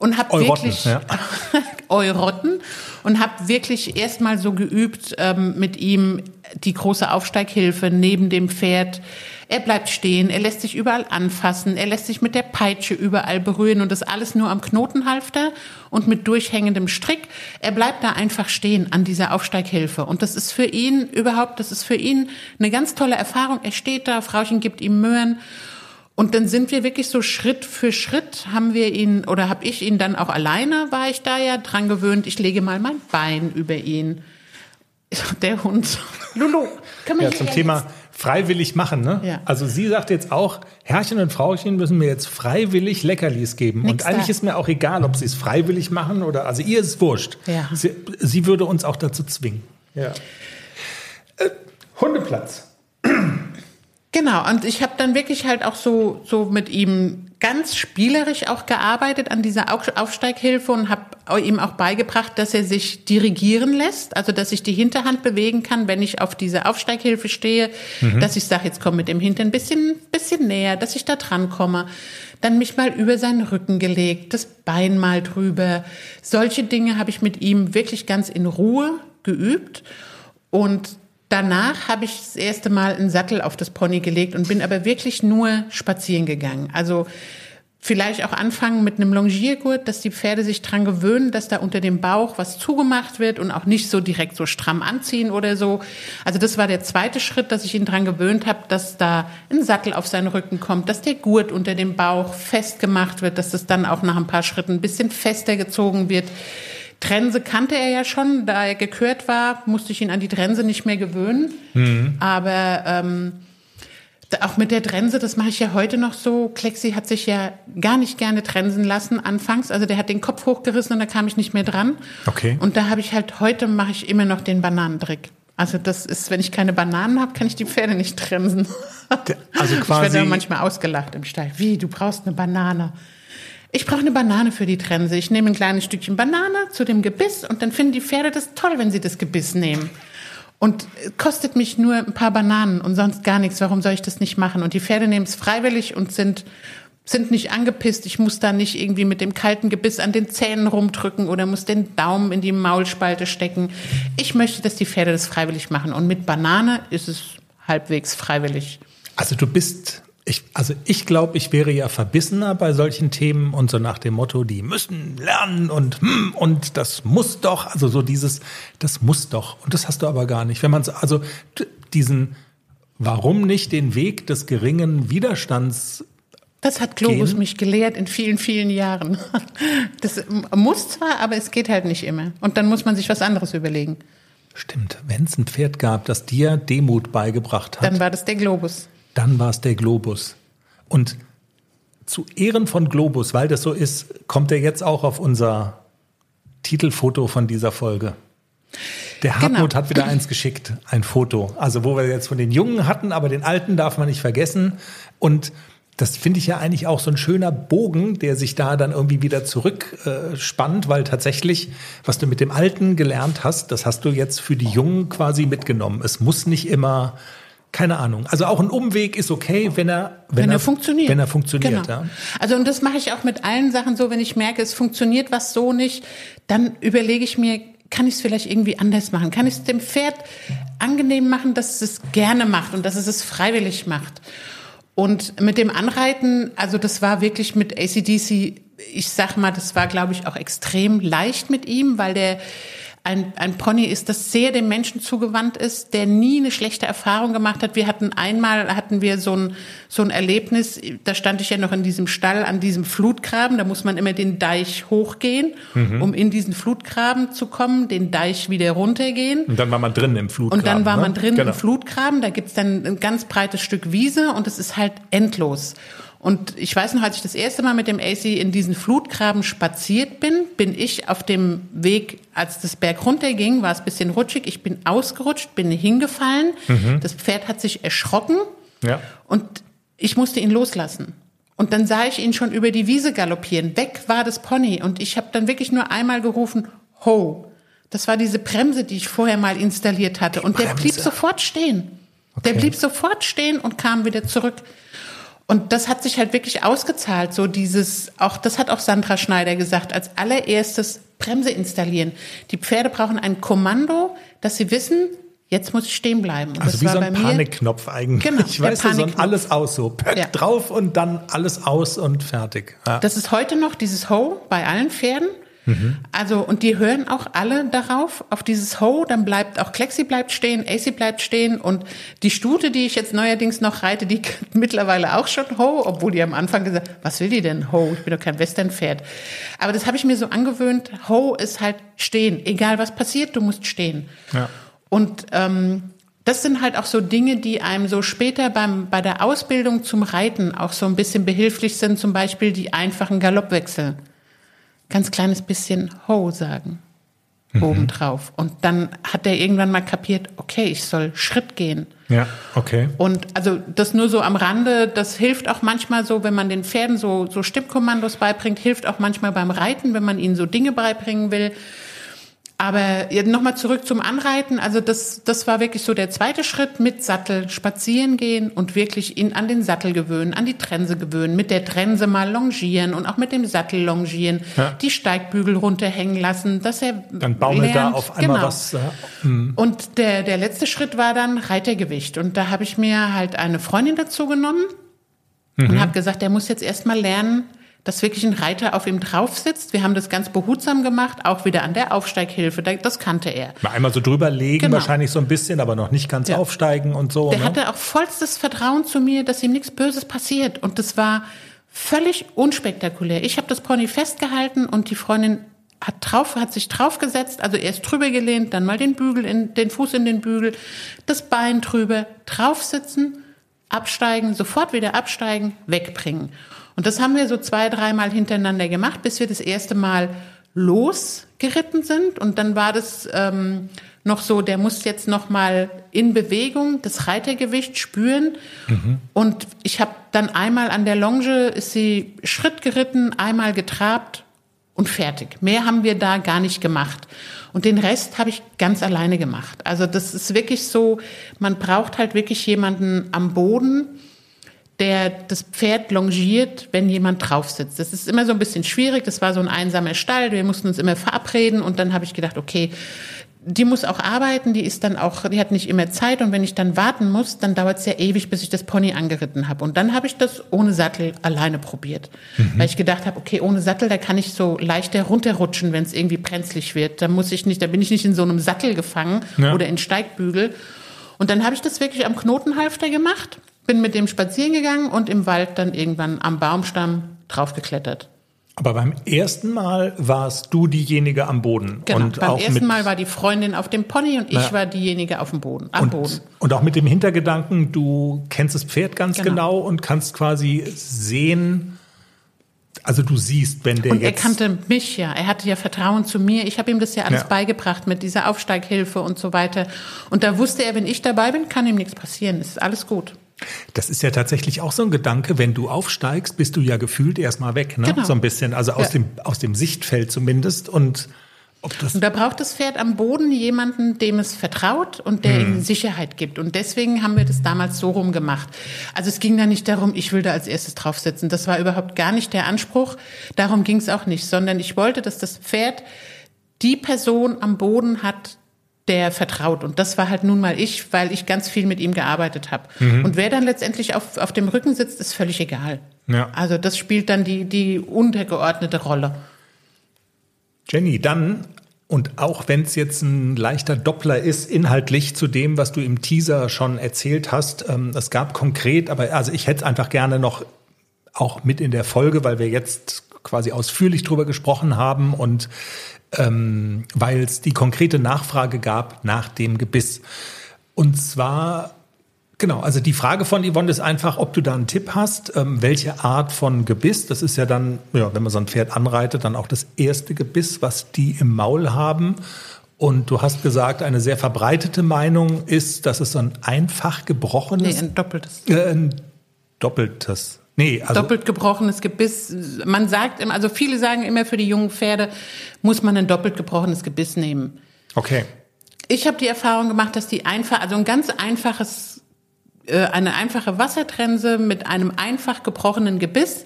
und habe wirklich ja. Eurotten und habe wirklich erstmal so geübt ähm, mit ihm die große Aufsteighilfe neben dem Pferd. Er bleibt stehen, er lässt sich überall anfassen, er lässt sich mit der Peitsche überall berühren und das alles nur am Knotenhalfter und mit durchhängendem Strick. Er bleibt da einfach stehen an dieser Aufsteighilfe und das ist für ihn überhaupt, das ist für ihn eine ganz tolle Erfahrung. Er steht da, Frauchen gibt ihm Möhren und dann sind wir wirklich so Schritt für Schritt haben wir ihn oder habe ich ihn dann auch alleine war ich da ja dran gewöhnt. Ich lege mal mein Bein über ihn. Der Hund. Lulu, komm mal Ja, zum Thema jetzt. freiwillig machen. Ne? Ja. Also sie sagt jetzt auch, Herrchen und Frauchen müssen mir jetzt freiwillig Leckerlis geben. Nix und eigentlich da. ist mir auch egal, ob sie es freiwillig machen oder, also ihr ist es wurscht. Ja. Sie, sie würde uns auch dazu zwingen. Ja. Äh, Hundeplatz. Genau. Und ich habe dann wirklich halt auch so, so mit ihm ganz spielerisch auch gearbeitet an dieser Aufsteighilfe und habe ihm auch beigebracht, dass er sich dirigieren lässt, also dass ich die Hinterhand bewegen kann, wenn ich auf diese Aufsteighilfe stehe, mhm. dass ich sage, jetzt komm mit dem Hintern ein bisschen, bisschen näher, dass ich da dran komme. Dann mich mal über seinen Rücken gelegt, das Bein mal drüber. Solche Dinge habe ich mit ihm wirklich ganz in Ruhe geübt und Danach habe ich das erste Mal einen Sattel auf das Pony gelegt und bin aber wirklich nur spazieren gegangen. Also vielleicht auch anfangen mit einem Longiergurt, dass die Pferde sich dran gewöhnen, dass da unter dem Bauch was zugemacht wird und auch nicht so direkt so stramm anziehen oder so. Also das war der zweite Schritt, dass ich ihn dran gewöhnt habe, dass da ein Sattel auf seinen Rücken kommt, dass der Gurt unter dem Bauch festgemacht wird, dass das dann auch nach ein paar Schritten ein bisschen fester gezogen wird. Trense kannte er ja schon, da er gekürt war, musste ich ihn an die Trense nicht mehr gewöhnen. Mhm. Aber ähm, auch mit der Trense, das mache ich ja heute noch so. Klexi hat sich ja gar nicht gerne trensen lassen anfangs. Also der hat den Kopf hochgerissen und da kam ich nicht mehr dran. Okay. Und da habe ich halt, heute mache ich immer noch den Bananentrick. Also das ist, wenn ich keine Bananen habe, kann ich die Pferde nicht trensen. Also quasi. Ich werde manchmal ausgelacht im Stall. Wie, du brauchst eine Banane. Ich brauche eine Banane für die Trense. Ich nehme ein kleines Stückchen Banane zu dem Gebiss und dann finden die Pferde das toll, wenn sie das Gebiss nehmen. Und kostet mich nur ein paar Bananen und sonst gar nichts. Warum soll ich das nicht machen? Und die Pferde nehmen es freiwillig und sind, sind nicht angepisst. Ich muss da nicht irgendwie mit dem kalten Gebiss an den Zähnen rumdrücken oder muss den Daumen in die Maulspalte stecken. Ich möchte, dass die Pferde das freiwillig machen. Und mit Banane ist es halbwegs freiwillig. Also du bist ich, also ich glaube, ich wäre ja verbissener bei solchen Themen und so nach dem Motto, die müssen lernen und hm, und das muss doch, also so dieses, das muss doch. Und das hast du aber gar nicht. Wenn man also diesen, warum nicht den Weg des geringen Widerstands das hat Globus gehen? mich gelehrt in vielen, vielen Jahren. Das muss zwar, aber es geht halt nicht immer. Und dann muss man sich was anderes überlegen. Stimmt, wenn es ein Pferd gab, das dir Demut beigebracht hat. Dann war das der Globus. Dann war es der Globus. Und zu Ehren von Globus, weil das so ist, kommt er jetzt auch auf unser Titelfoto von dieser Folge. Der genau. Hartmut genau. hat wieder eins geschickt, ein Foto. Also wo wir jetzt von den Jungen hatten, aber den Alten darf man nicht vergessen. Und das finde ich ja eigentlich auch so ein schöner Bogen, der sich da dann irgendwie wieder zurückspannt, äh, weil tatsächlich, was du mit dem Alten gelernt hast, das hast du jetzt für die Jungen quasi mitgenommen. Es muss nicht immer keine Ahnung. Also auch ein Umweg ist okay, wenn er wenn, wenn er, er, funktioniert. Wenn er funktioniert, genau. ja. Also und das mache ich auch mit allen Sachen so, wenn ich merke, es funktioniert was so nicht, dann überlege ich mir, kann ich es vielleicht irgendwie anders machen? Kann ich es dem Pferd angenehm machen, dass es es gerne macht und dass es es freiwillig macht? Und mit dem Anreiten, also das war wirklich mit ACDC, ich sag mal, das war glaube ich auch extrem leicht mit ihm, weil der ein, ein Pony ist, das sehr dem Menschen zugewandt ist, der nie eine schlechte Erfahrung gemacht hat. Wir hatten einmal, hatten wir so ein, so ein Erlebnis, da stand ich ja noch in diesem Stall an diesem Flutgraben, da muss man immer den Deich hochgehen, mhm. um in diesen Flutgraben zu kommen, den Deich wieder runtergehen. Und dann war man drin im Flutgraben. Und dann war ne? man drin genau. im Flutgraben, da gibt's dann ein ganz breites Stück Wiese und es ist halt endlos. Und ich weiß noch, als ich das erste Mal mit dem AC in diesen Flutgraben spaziert bin, bin ich auf dem Weg, als das Berg runterging, war es bisschen rutschig. Ich bin ausgerutscht, bin hingefallen. Mhm. Das Pferd hat sich erschrocken. Ja. Und ich musste ihn loslassen. Und dann sah ich ihn schon über die Wiese galoppieren. Weg war das Pony. Und ich habe dann wirklich nur einmal gerufen, ho. Das war diese Bremse, die ich vorher mal installiert hatte. Und der blieb sofort stehen. Okay. Der blieb sofort stehen und kam wieder zurück. Und das hat sich halt wirklich ausgezahlt, so dieses, auch, das hat auch Sandra Schneider gesagt, als allererstes Bremse installieren. Die Pferde brauchen ein Kommando, dass sie wissen, jetzt muss ich stehen bleiben. Und also wie so ein Panikknopf eigentlich. Genau, ich weiß, so alles aus, so Pöck ja. drauf und dann alles aus und fertig. Ja. Das ist heute noch dieses Ho bei allen Pferden. Mhm. Also, und die hören auch alle darauf, auf dieses Ho, dann bleibt auch Klexi bleibt stehen, AC bleibt stehen und die Stute, die ich jetzt neuerdings noch reite, die mittlerweile auch schon Ho, obwohl die am Anfang gesagt, was will die denn Ho? Ich bin doch kein Westernpferd. Aber das habe ich mir so angewöhnt, Ho ist halt stehen, egal was passiert, du musst stehen. Ja. Und ähm, das sind halt auch so Dinge, die einem so später beim, bei der Ausbildung zum Reiten auch so ein bisschen behilflich sind, zum Beispiel die einfachen Galoppwechsel ganz kleines bisschen Ho sagen. Mhm. obendrauf. Und dann hat er irgendwann mal kapiert, okay, ich soll Schritt gehen. Ja, okay. Und also das nur so am Rande, das hilft auch manchmal so, wenn man den Pferden so, so Stimmkommandos beibringt, hilft auch manchmal beim Reiten, wenn man ihnen so Dinge beibringen will. Aber nochmal zurück zum Anreiten. Also das, das war wirklich so der zweite Schritt mit Sattel spazieren gehen und wirklich ihn an den Sattel gewöhnen, an die Trense gewöhnen, mit der Trense mal longieren und auch mit dem Sattel longieren, Ja. die Steigbügel runterhängen lassen, dass er Dann baumelt da lernt. auf einmal Genau. was. Ja. Mhm. Und der, der letzte Schritt war dann Reitergewicht. Und da habe ich mir halt eine Freundin dazu genommen Mhm. und habe gesagt, der muss jetzt erstmal lernen, dass wirklich ein Reiter auf ihm drauf sitzt. Wir haben das ganz behutsam gemacht, auch wieder an der Aufsteighilfe. Da- Das kannte er. Mal einmal so drüber legen, Genau. wahrscheinlich so ein bisschen, aber noch nicht ganz Ja. aufsteigen und so. Der ne? hatte auch vollstes Vertrauen zu mir, dass ihm nichts Böses passiert. Und das war völlig unspektakulär. Ich habe das Pony festgehalten und die Freundin hat drauf, hat sich draufgesetzt, also erst drüber gelehnt, dann mal den Bügel in, den Fuß in den Bügel, das Bein drüber, draufsitzen, absteigen, sofort wieder absteigen, wegbringen. Und das haben wir so zwei, dreimal hintereinander gemacht, bis wir das erste Mal losgeritten sind. Und dann war das ähm, noch so, der muss jetzt noch mal in Bewegung das Reitergewicht spüren. Und ich habe dann einmal an der Longe, ist sie Schritt geritten, einmal getrabt und fertig. Mehr haben wir da gar nicht gemacht. Und den Rest habe ich ganz alleine gemacht. Also das ist wirklich so, man braucht halt wirklich jemanden am Boden, der das Pferd longiert, wenn jemand drauf sitzt. Das ist immer so ein bisschen schwierig. Das war so ein einsamer Stall. Wir mussten uns immer verabreden. Und dann habe ich gedacht, okay, die muss auch arbeiten. Die ist dann auch, die hat nicht immer Zeit. Und wenn ich dann warten muss, dann dauert es ja ewig, bis ich das Pony angeritten habe. Und dann habe ich das ohne Sattel alleine probiert. Weil ich gedacht habe, okay, ohne Sattel, da kann ich so leichter runterrutschen, wenn es irgendwie brenzlig wird. Da muss ich nicht, da bin ich nicht in so einem Sattel gefangen Ja. oder in Steigbügel. Und dann habe ich das wirklich am Knotenhalfter gemacht, bin mit dem spazieren gegangen und im Wald dann irgendwann am Baumstamm draufgeklettert. Aber beim ersten Mal warst du diejenige am Boden. Genau. Und Beim ersten Mal war die Freundin auf dem Pony und ich Ja. war diejenige auf dem Boden, am Boden. und, und auch mit dem Hintergedanken, du kennst das Pferd ganz genau, Genau. und kannst quasi sehen, also du siehst, wenn der Und er jetzt... kannte mich ja, er hatte ja Vertrauen zu mir. Ich habe ihm das ja alles Ja. beigebracht mit dieser Aufsteighilfe und so weiter. Und da wusste er, wenn ich dabei bin, kann ihm nichts passieren. Es ist alles gut. Das ist ja tatsächlich auch so ein Gedanke, wenn du aufsteigst, bist du ja gefühlt erstmal weg, ne? Genau. So ein bisschen, also aus, Ja. dem, aus dem Sichtfeld zumindest. Und ob das Und da braucht das Pferd am Boden jemanden, dem es vertraut und der ihm Sicherheit gibt. Und deswegen haben wir das damals so rum gemacht. Also es ging da nicht darum, ich will da als erstes drauf sitzen. Das war überhaupt gar nicht der Anspruch. Darum ging es auch nicht, sondern ich wollte, dass das Pferd die Person am Boden hat, der vertraut. Und das war halt nun mal ich, weil ich ganz viel mit ihm gearbeitet habe. Und wer dann letztendlich auf, auf dem Rücken sitzt, ist völlig egal. Ja. Also das spielt dann die, die untergeordnete Rolle. Jenny, dann, und auch wenn es jetzt ein leichter Doppler ist, inhaltlich zu dem, was du im Teaser schon erzählt hast, ähm, es gab konkret, aber also ich hätte es einfach gerne noch auch mit in der Folge, weil wir jetzt quasi ausführlich drüber gesprochen haben und ähm, weil es die konkrete Nachfrage gab nach dem Gebiss. Und zwar Genau, also die Frage von Yvonne ist einfach, ob du da einen Tipp hast, ähm, welche Art von Gebiss, das ist ja dann, ja, wenn man so ein Pferd anreitet, dann auch das erste Gebiss, was die im Maul haben. Und du hast gesagt, eine sehr verbreitete Meinung ist, dass es so ein einfach Nee, gebrochenes, ein doppeltes. äh, ein doppeltes, nee, also doppelt gebrochenes Gebiss. Man sagt immer, also viele sagen immer, für die jungen Pferde muss man ein doppelt gebrochenes Gebiss nehmen. okay, Ich habe die Erfahrung gemacht, dass die einfach, also ein ganz einfaches, äh, eine einfache Wassertrense mit einem einfach gebrochenen Gebiss,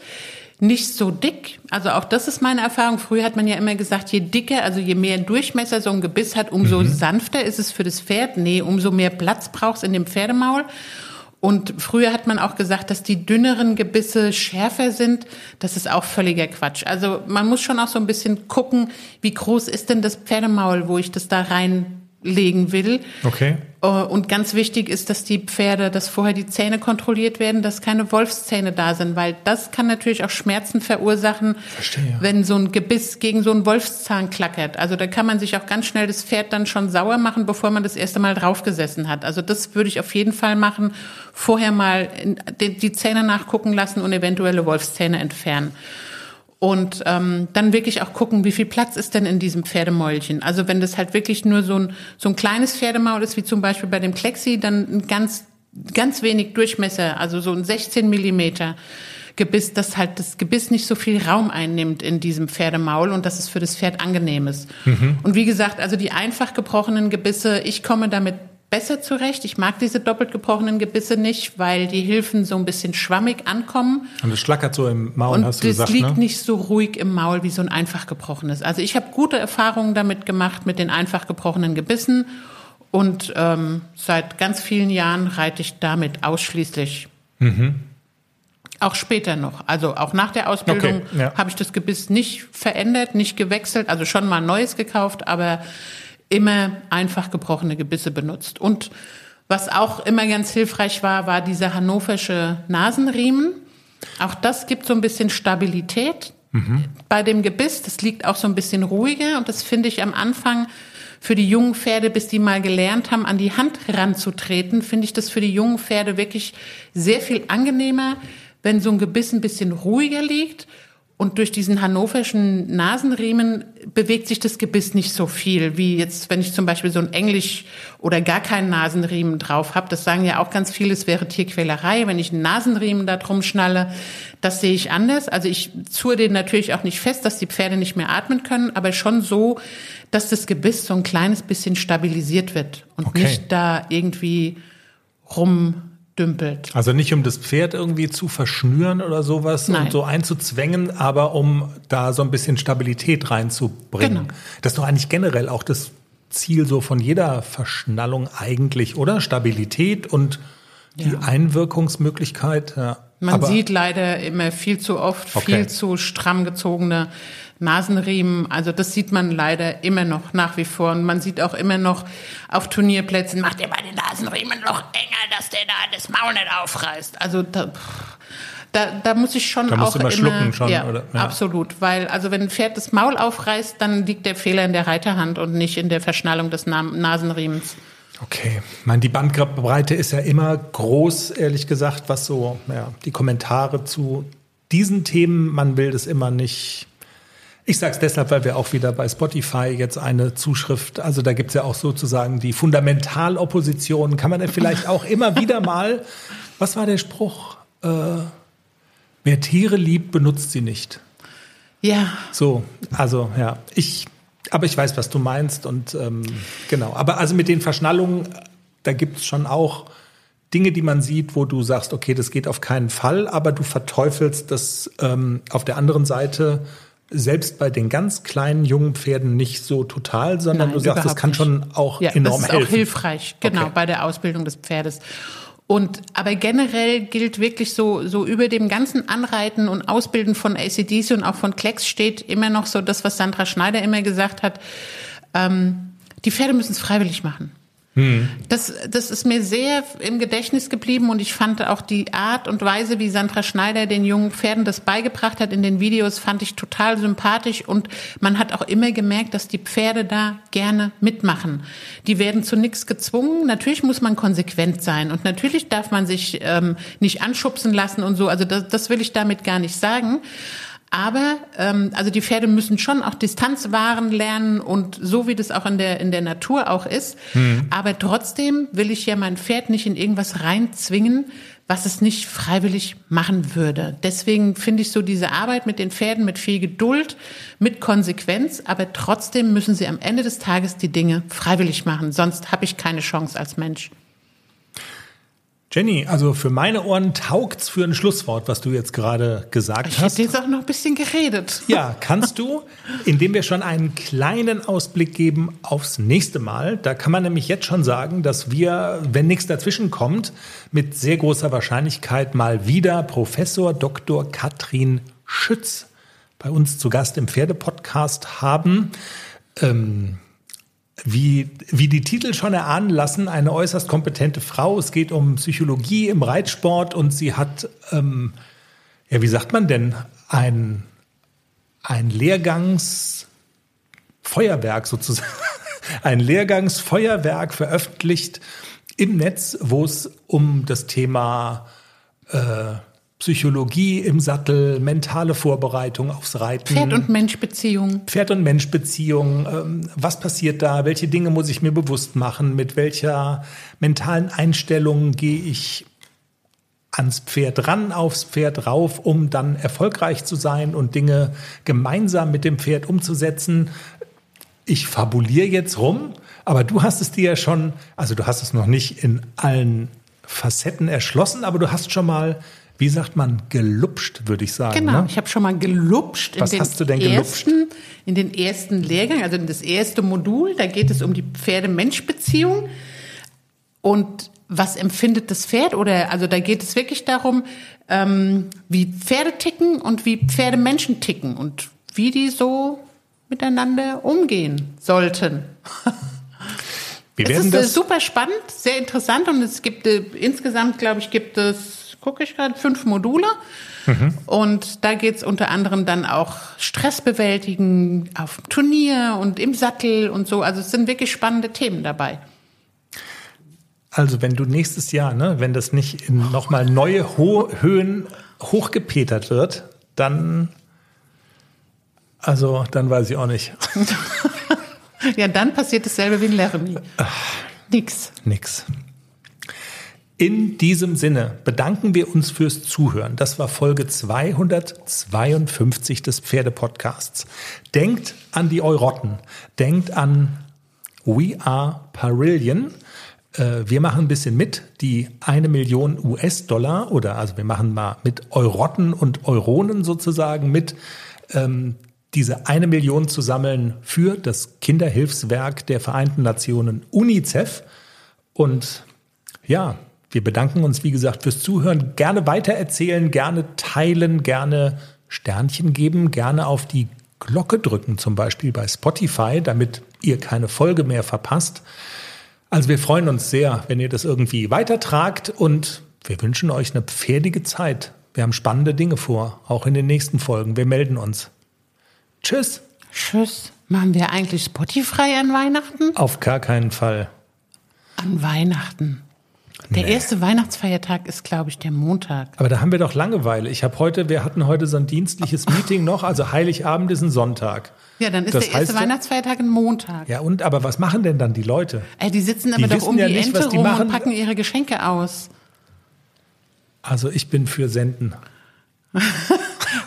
nicht so dick. Also auch das ist meine Erfahrung. Früher hat man ja immer gesagt, je dicker, also je mehr Durchmesser so ein Gebiss hat, umso sanfter ist es für das Pferd. Nee, umso mehr Platz braucht es in dem Pferdemaul. Und früher hat man auch gesagt, dass die dünneren Gebisse schärfer sind. Das ist auch völliger Quatsch. Also man muss schon auch so ein bisschen gucken, wie groß ist denn das Pferdemaul, wo ich das da reinlegen will. okay. Äh, Und ganz wichtig ist, dass die Pferde, dass vorher die Zähne kontrolliert werden, dass keine Wolfszähne da sind, weil das kann natürlich auch Schmerzen verursachen, Verstehe. wenn so ein Gebiss gegen so einen Wolfszahn klackert. Also da kann man sich auch ganz schnell das Pferd dann schon sauer machen, bevor man das erste Mal draufgesessen hat. Also das würde ich auf jeden Fall machen. Vorher mal die Zähne nachgucken lassen und eventuelle Wolfszähne entfernen. Und ähm, dann wirklich auch gucken, wie viel Platz ist denn in diesem Pferdemäulchen. Also wenn das halt wirklich nur so ein, so ein kleines Pferdemaul ist, wie zum Beispiel bei dem Klexi, dann ein ganz, ganz wenig Durchmesser, also so ein 16 Millimeter. Gebiss, dass halt das Gebiss nicht so viel Raum einnimmt in diesem Pferdemaul und dass es für das Pferd angenehm ist. Mhm. Und wie gesagt, also die einfach gebrochenen Gebisse, ich komme damit besser zurecht. Ich mag diese doppelt gebrochenen Gebisse nicht, weil die Hilfen so ein bisschen schwammig ankommen. Und es schlackert so im Maul, und hast du gesagt, Und es liegt ne? nicht so ruhig im Maul wie so ein einfach gebrochenes. Also ich habe gute Erfahrungen damit gemacht mit den einfach gebrochenen Gebissen und ähm, seit ganz vielen Jahren reite ich damit ausschließlich. Mhm. Auch später noch. Also auch nach der Ausbildung Okay, ja. habe ich das Gebiss nicht verändert, nicht gewechselt, also schon mal ein neues gekauft, aber immer einfach gebrochene Gebisse benutzt. Und was auch immer ganz hilfreich war, war dieser hannoversche Nasenriemen. Auch das gibt so ein bisschen Stabilität bei dem Gebiss. Das liegt auch so ein bisschen ruhiger und das finde ich am Anfang für die jungen Pferde, bis die mal gelernt haben, an die Hand ranzutreten, finde ich das für die jungen Pferde wirklich sehr viel angenehmer, wenn so ein Gebiss ein bisschen ruhiger liegt. Und durch diesen hannoverschen Nasenriemen bewegt sich das Gebiss nicht so viel, wie jetzt, wenn ich zum Beispiel so ein Englisch oder gar keinen Nasenriemen drauf habe. Das sagen ja auch ganz viele, es wäre Tierquälerei, wenn ich einen Nasenriemen da drum schnalle. Das sehe ich anders. Also ich zure den natürlich auch nicht fest, dass die Pferde nicht mehr atmen können, aber schon so, dass das Gebiss so ein kleines bisschen stabilisiert wird und Okay. nicht da irgendwie rumdümpelt. Also nicht um das Pferd irgendwie zu verschnüren oder sowas Nein. und so einzuzwängen, aber um da so ein bisschen Stabilität reinzubringen. Genau. Das ist doch eigentlich generell auch das Ziel so von jeder Verschnallung eigentlich, oder? Stabilität und die Ja. Einwirkungsmöglichkeit. Ja. Man aber, sieht leider immer viel zu oft Okay. viel zu stramm gezogene Nasenriemen. Also das sieht man leider immer noch nach wie vor. Und man sieht auch immer noch auf Turnierplätzen, macht ihr mal den Nasenriemen noch enger, dass der da das Maul nicht aufreißt. Also da, da, da muss ich schon Da auch immer schlucken schon, ja, oder? Ja. absolut. Weil also wenn ein Pferd das Maul aufreißt, dann liegt der Fehler in der Reiterhand und nicht in der Verschnallung des Na Nasenriemens. Okay, ich meine, die Bandbreite ist ja immer groß, ehrlich gesagt, was so ja, die Kommentare zu diesen Themen, man will das immer nicht. Ich sage es deshalb, weil wir auch wieder bei Spotify jetzt eine Zuschrift, also da gibt's ja auch sozusagen die Fundamentalopposition, kann man ja vielleicht auch immer wieder mal, was war der Spruch? Äh, wer Tiere liebt, benutzt sie nicht. Ja, So, also ja, ich, aber ich weiß, was du meinst und ähm, genau. Aber also mit den Verschnallungen, da gibt es schon auch Dinge, die man sieht, wo du sagst, okay, das geht auf keinen Fall, aber du verteufelst das ähm, auf der anderen Seite selbst bei den ganz kleinen jungen Pferden nicht so total, sondern Nein, du sagst, das kann nicht. schon auch ja, enorm das ist helfen. auch hilfreich, genau, Okay. bei der Ausbildung des Pferdes. Und aber generell gilt wirklich so so über dem ganzen Anreiten und Ausbilden von ACDs und auch von Klecks steht immer noch so das, was Sandra Schneider immer gesagt hat: ähm, Die Pferde müssen es freiwillig machen. Das, das ist mir sehr im Gedächtnis geblieben und ich fand auch die Art und Weise, wie Sandra Schneider den jungen Pferden das beigebracht hat in den Videos, fand ich total sympathisch und man hat auch immer gemerkt, dass die Pferde da gerne mitmachen. Die werden zu nichts gezwungen. Natürlich muss man konsequent sein und natürlich darf man sich ähm, nicht anschubsen lassen und so. Also das, das will ich damit gar nicht sagen. Aber ähm, also die Pferde müssen schon auch Distanz wahren lernen und so wie das auch in der in der Natur auch ist. Aber trotzdem will ich ja mein Pferd nicht in irgendwas reinzwingen, was es nicht freiwillig machen würde. Deswegen finde ich so diese Arbeit mit den Pferden mit viel Geduld, mit Konsequenz, aber trotzdem müssen sie am Ende des Tages die Dinge freiwillig machen. Sonst habe ich keine Chance als Mensch. Jenny, also für meine Ohren taugt's für ein Schlusswort, was du jetzt gerade gesagt Ich hast. hätte jetzt auch noch ein bisschen geredet. Ja, kannst du, indem wir schon einen kleinen Ausblick geben aufs nächste Mal. Da kann man nämlich jetzt schon sagen, dass wir, wenn nichts dazwischen kommt, mit sehr großer Wahrscheinlichkeit mal wieder Professor Dr. Katrin Schütz bei uns zu Gast im Pferdepodcast haben. Ähm, wie, wie die Titel schon erahnen lassen, eine äußerst kompetente Frau. Es geht um Psychologie im Reitsport und sie hat, ähm, ja, wie sagt man denn, ein, ein Lehrgangsfeuerwerk sozusagen, ein Lehrgangsfeuerwerk veröffentlicht im Netz, wo es um das Thema äh, Psychologie im Sattel, mentale Vorbereitung aufs Reiten. Pferd- und Mensch-Beziehung. Pferd- und Mensch-Beziehung. Ähm, was passiert da? Welche Dinge muss ich mir bewusst machen? Mit welcher mentalen Einstellung gehe ich ans Pferd ran, aufs Pferd rauf, um dann erfolgreich zu sein und Dinge gemeinsam mit dem Pferd umzusetzen? Ich fabuliere jetzt rum, aber du hast es dir ja schon, also du hast es noch nicht in allen Facetten erschlossen, aber du hast schon mal, wie sagt man, gelupscht, würde ich sagen. Genau, Ne? ich habe schon mal gelupscht Was in den hast du denn gelupscht? ersten, in den ersten Lehrgang, also in das erste Modul. Da geht es um die Pferde-Mensch-Beziehung und was empfindet das Pferd oder also da geht es wirklich darum, ähm, wie Pferde ticken und wie Pferde Menschen ticken und wie die so miteinander umgehen sollten. Wir Es ist äh, das super spannend, sehr interessant und es gibt äh, insgesamt, glaube ich, gibt es, gucke ich gerade, fünf Module. Mhm. Und da geht's unter anderem dann auch Stress bewältigen auf dem Turnier und im Sattel und so. Also es sind wirklich spannende Themen dabei. Also wenn du nächstes Jahr, ne, wenn das nicht in nochmal neue Ho Höhen hochgepetert wird, dann, also dann weiß ich auch nicht. Ja, dann passiert dasselbe wie in Laramie. Nix. Nix. In diesem Sinne bedanken wir uns fürs Zuhören. Das war Folge 252 des Pferdepodcasts. Denkt an die Eurotten. Denkt an We Are Parillion. Äh, Wir machen ein bisschen mit, die eine Million US-Dollar oder also wir machen mal mit Eurotten und Euronen sozusagen mit, ähm, diese eine Million zu sammeln für das Kinderhilfswerk der Vereinten Nationen UNICEF. Und ja, wir bedanken uns, wie gesagt, fürs Zuhören. Gerne weitererzählen, gerne teilen, gerne Sternchen geben, gerne auf die Glocke drücken, zum Beispiel bei Spotify, damit ihr keine Folge mehr verpasst. Also wir freuen uns sehr, wenn ihr das irgendwie weitertragt und wir wünschen euch eine pferdige Zeit. Wir haben spannende Dinge vor, auch in den nächsten Folgen. Wir melden uns. Tschüss. Tschüss. Machen wir eigentlich Spotify an Weihnachten? Auf gar keinen Fall. An Weihnachten. Der erste Weihnachtsfeiertag ist, glaube ich, der Montag. Aber da haben wir doch Langeweile. Ich habe heute, wir hatten heute so ein dienstliches Meeting noch, also Heiligabend ist ein Sonntag. Ja, dann ist Das der erste heißt- Weihnachtsfeiertag ein Montag. Ja, und aber was machen denn dann die Leute? Ey, die sitzen Die aber doch wissen um ja die nicht, Ente die rum machen. und packen ihre Geschenke aus. Also ich bin für Senden.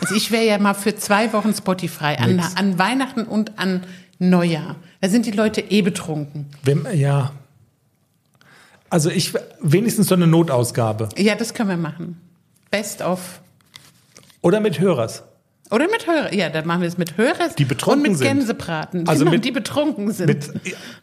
Also ich wäre ja mal für zwei Wochen Spotify an, an Weihnachten und an Neujahr. Da sind die Leute eh betrunken. Wenn, ja. Also ich wenigstens so eine Notausgabe. Ja, das können wir machen. Best of. Oder mit Hörers. Oder mit Hörer. Ja, dann machen wir es mit Hörers Die betrunken und mit sind. Gänsebraten. Also genau, mit- die betrunken sind. Mit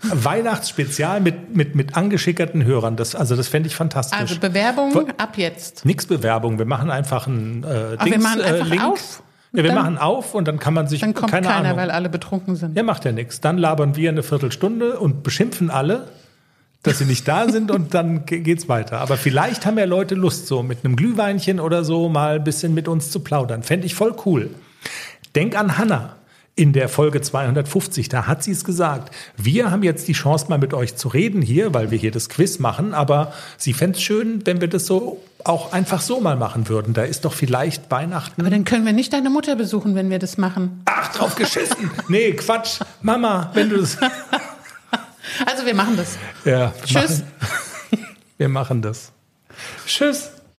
Weihnachtsspezial mit, mit, mit angeschickerten Hörern. Das, also das fände ich fantastisch. also Bewerbung Wo- ab jetzt. Nix Bewerbung. Wir machen einfach einen äh, Ach, wir machen einfach äh, Link. auf. Ja, wir Dann- machen auf und dann kann man sich Dann kommt keine keiner, Ahnung. weil alle betrunken sind. Ja, macht ja nichts. Dann labern wir eine Viertelstunde und beschimpfen alle, dass sie nicht da sind und dann ge- geht's weiter. Aber vielleicht haben ja Leute Lust, so mit einem Glühweinchen oder so mal ein bisschen mit uns zu plaudern. Fände ich voll cool. Denk an Hannah in der Folge 250, da hat sie es gesagt. Wir haben jetzt die Chance, mal mit euch zu reden hier, weil wir hier das Quiz machen, aber sie fände es schön, wenn wir das so auch einfach so mal machen würden. Da ist doch vielleicht Weihnachten. Aber dann können wir nicht deine Mutter besuchen, wenn wir das machen. Ach, drauf geschissen. Nee, Quatsch. Mama, wenn du das. Also wir machen das. Ja, wir Tschüss. Machen, wir machen das. Tschüss.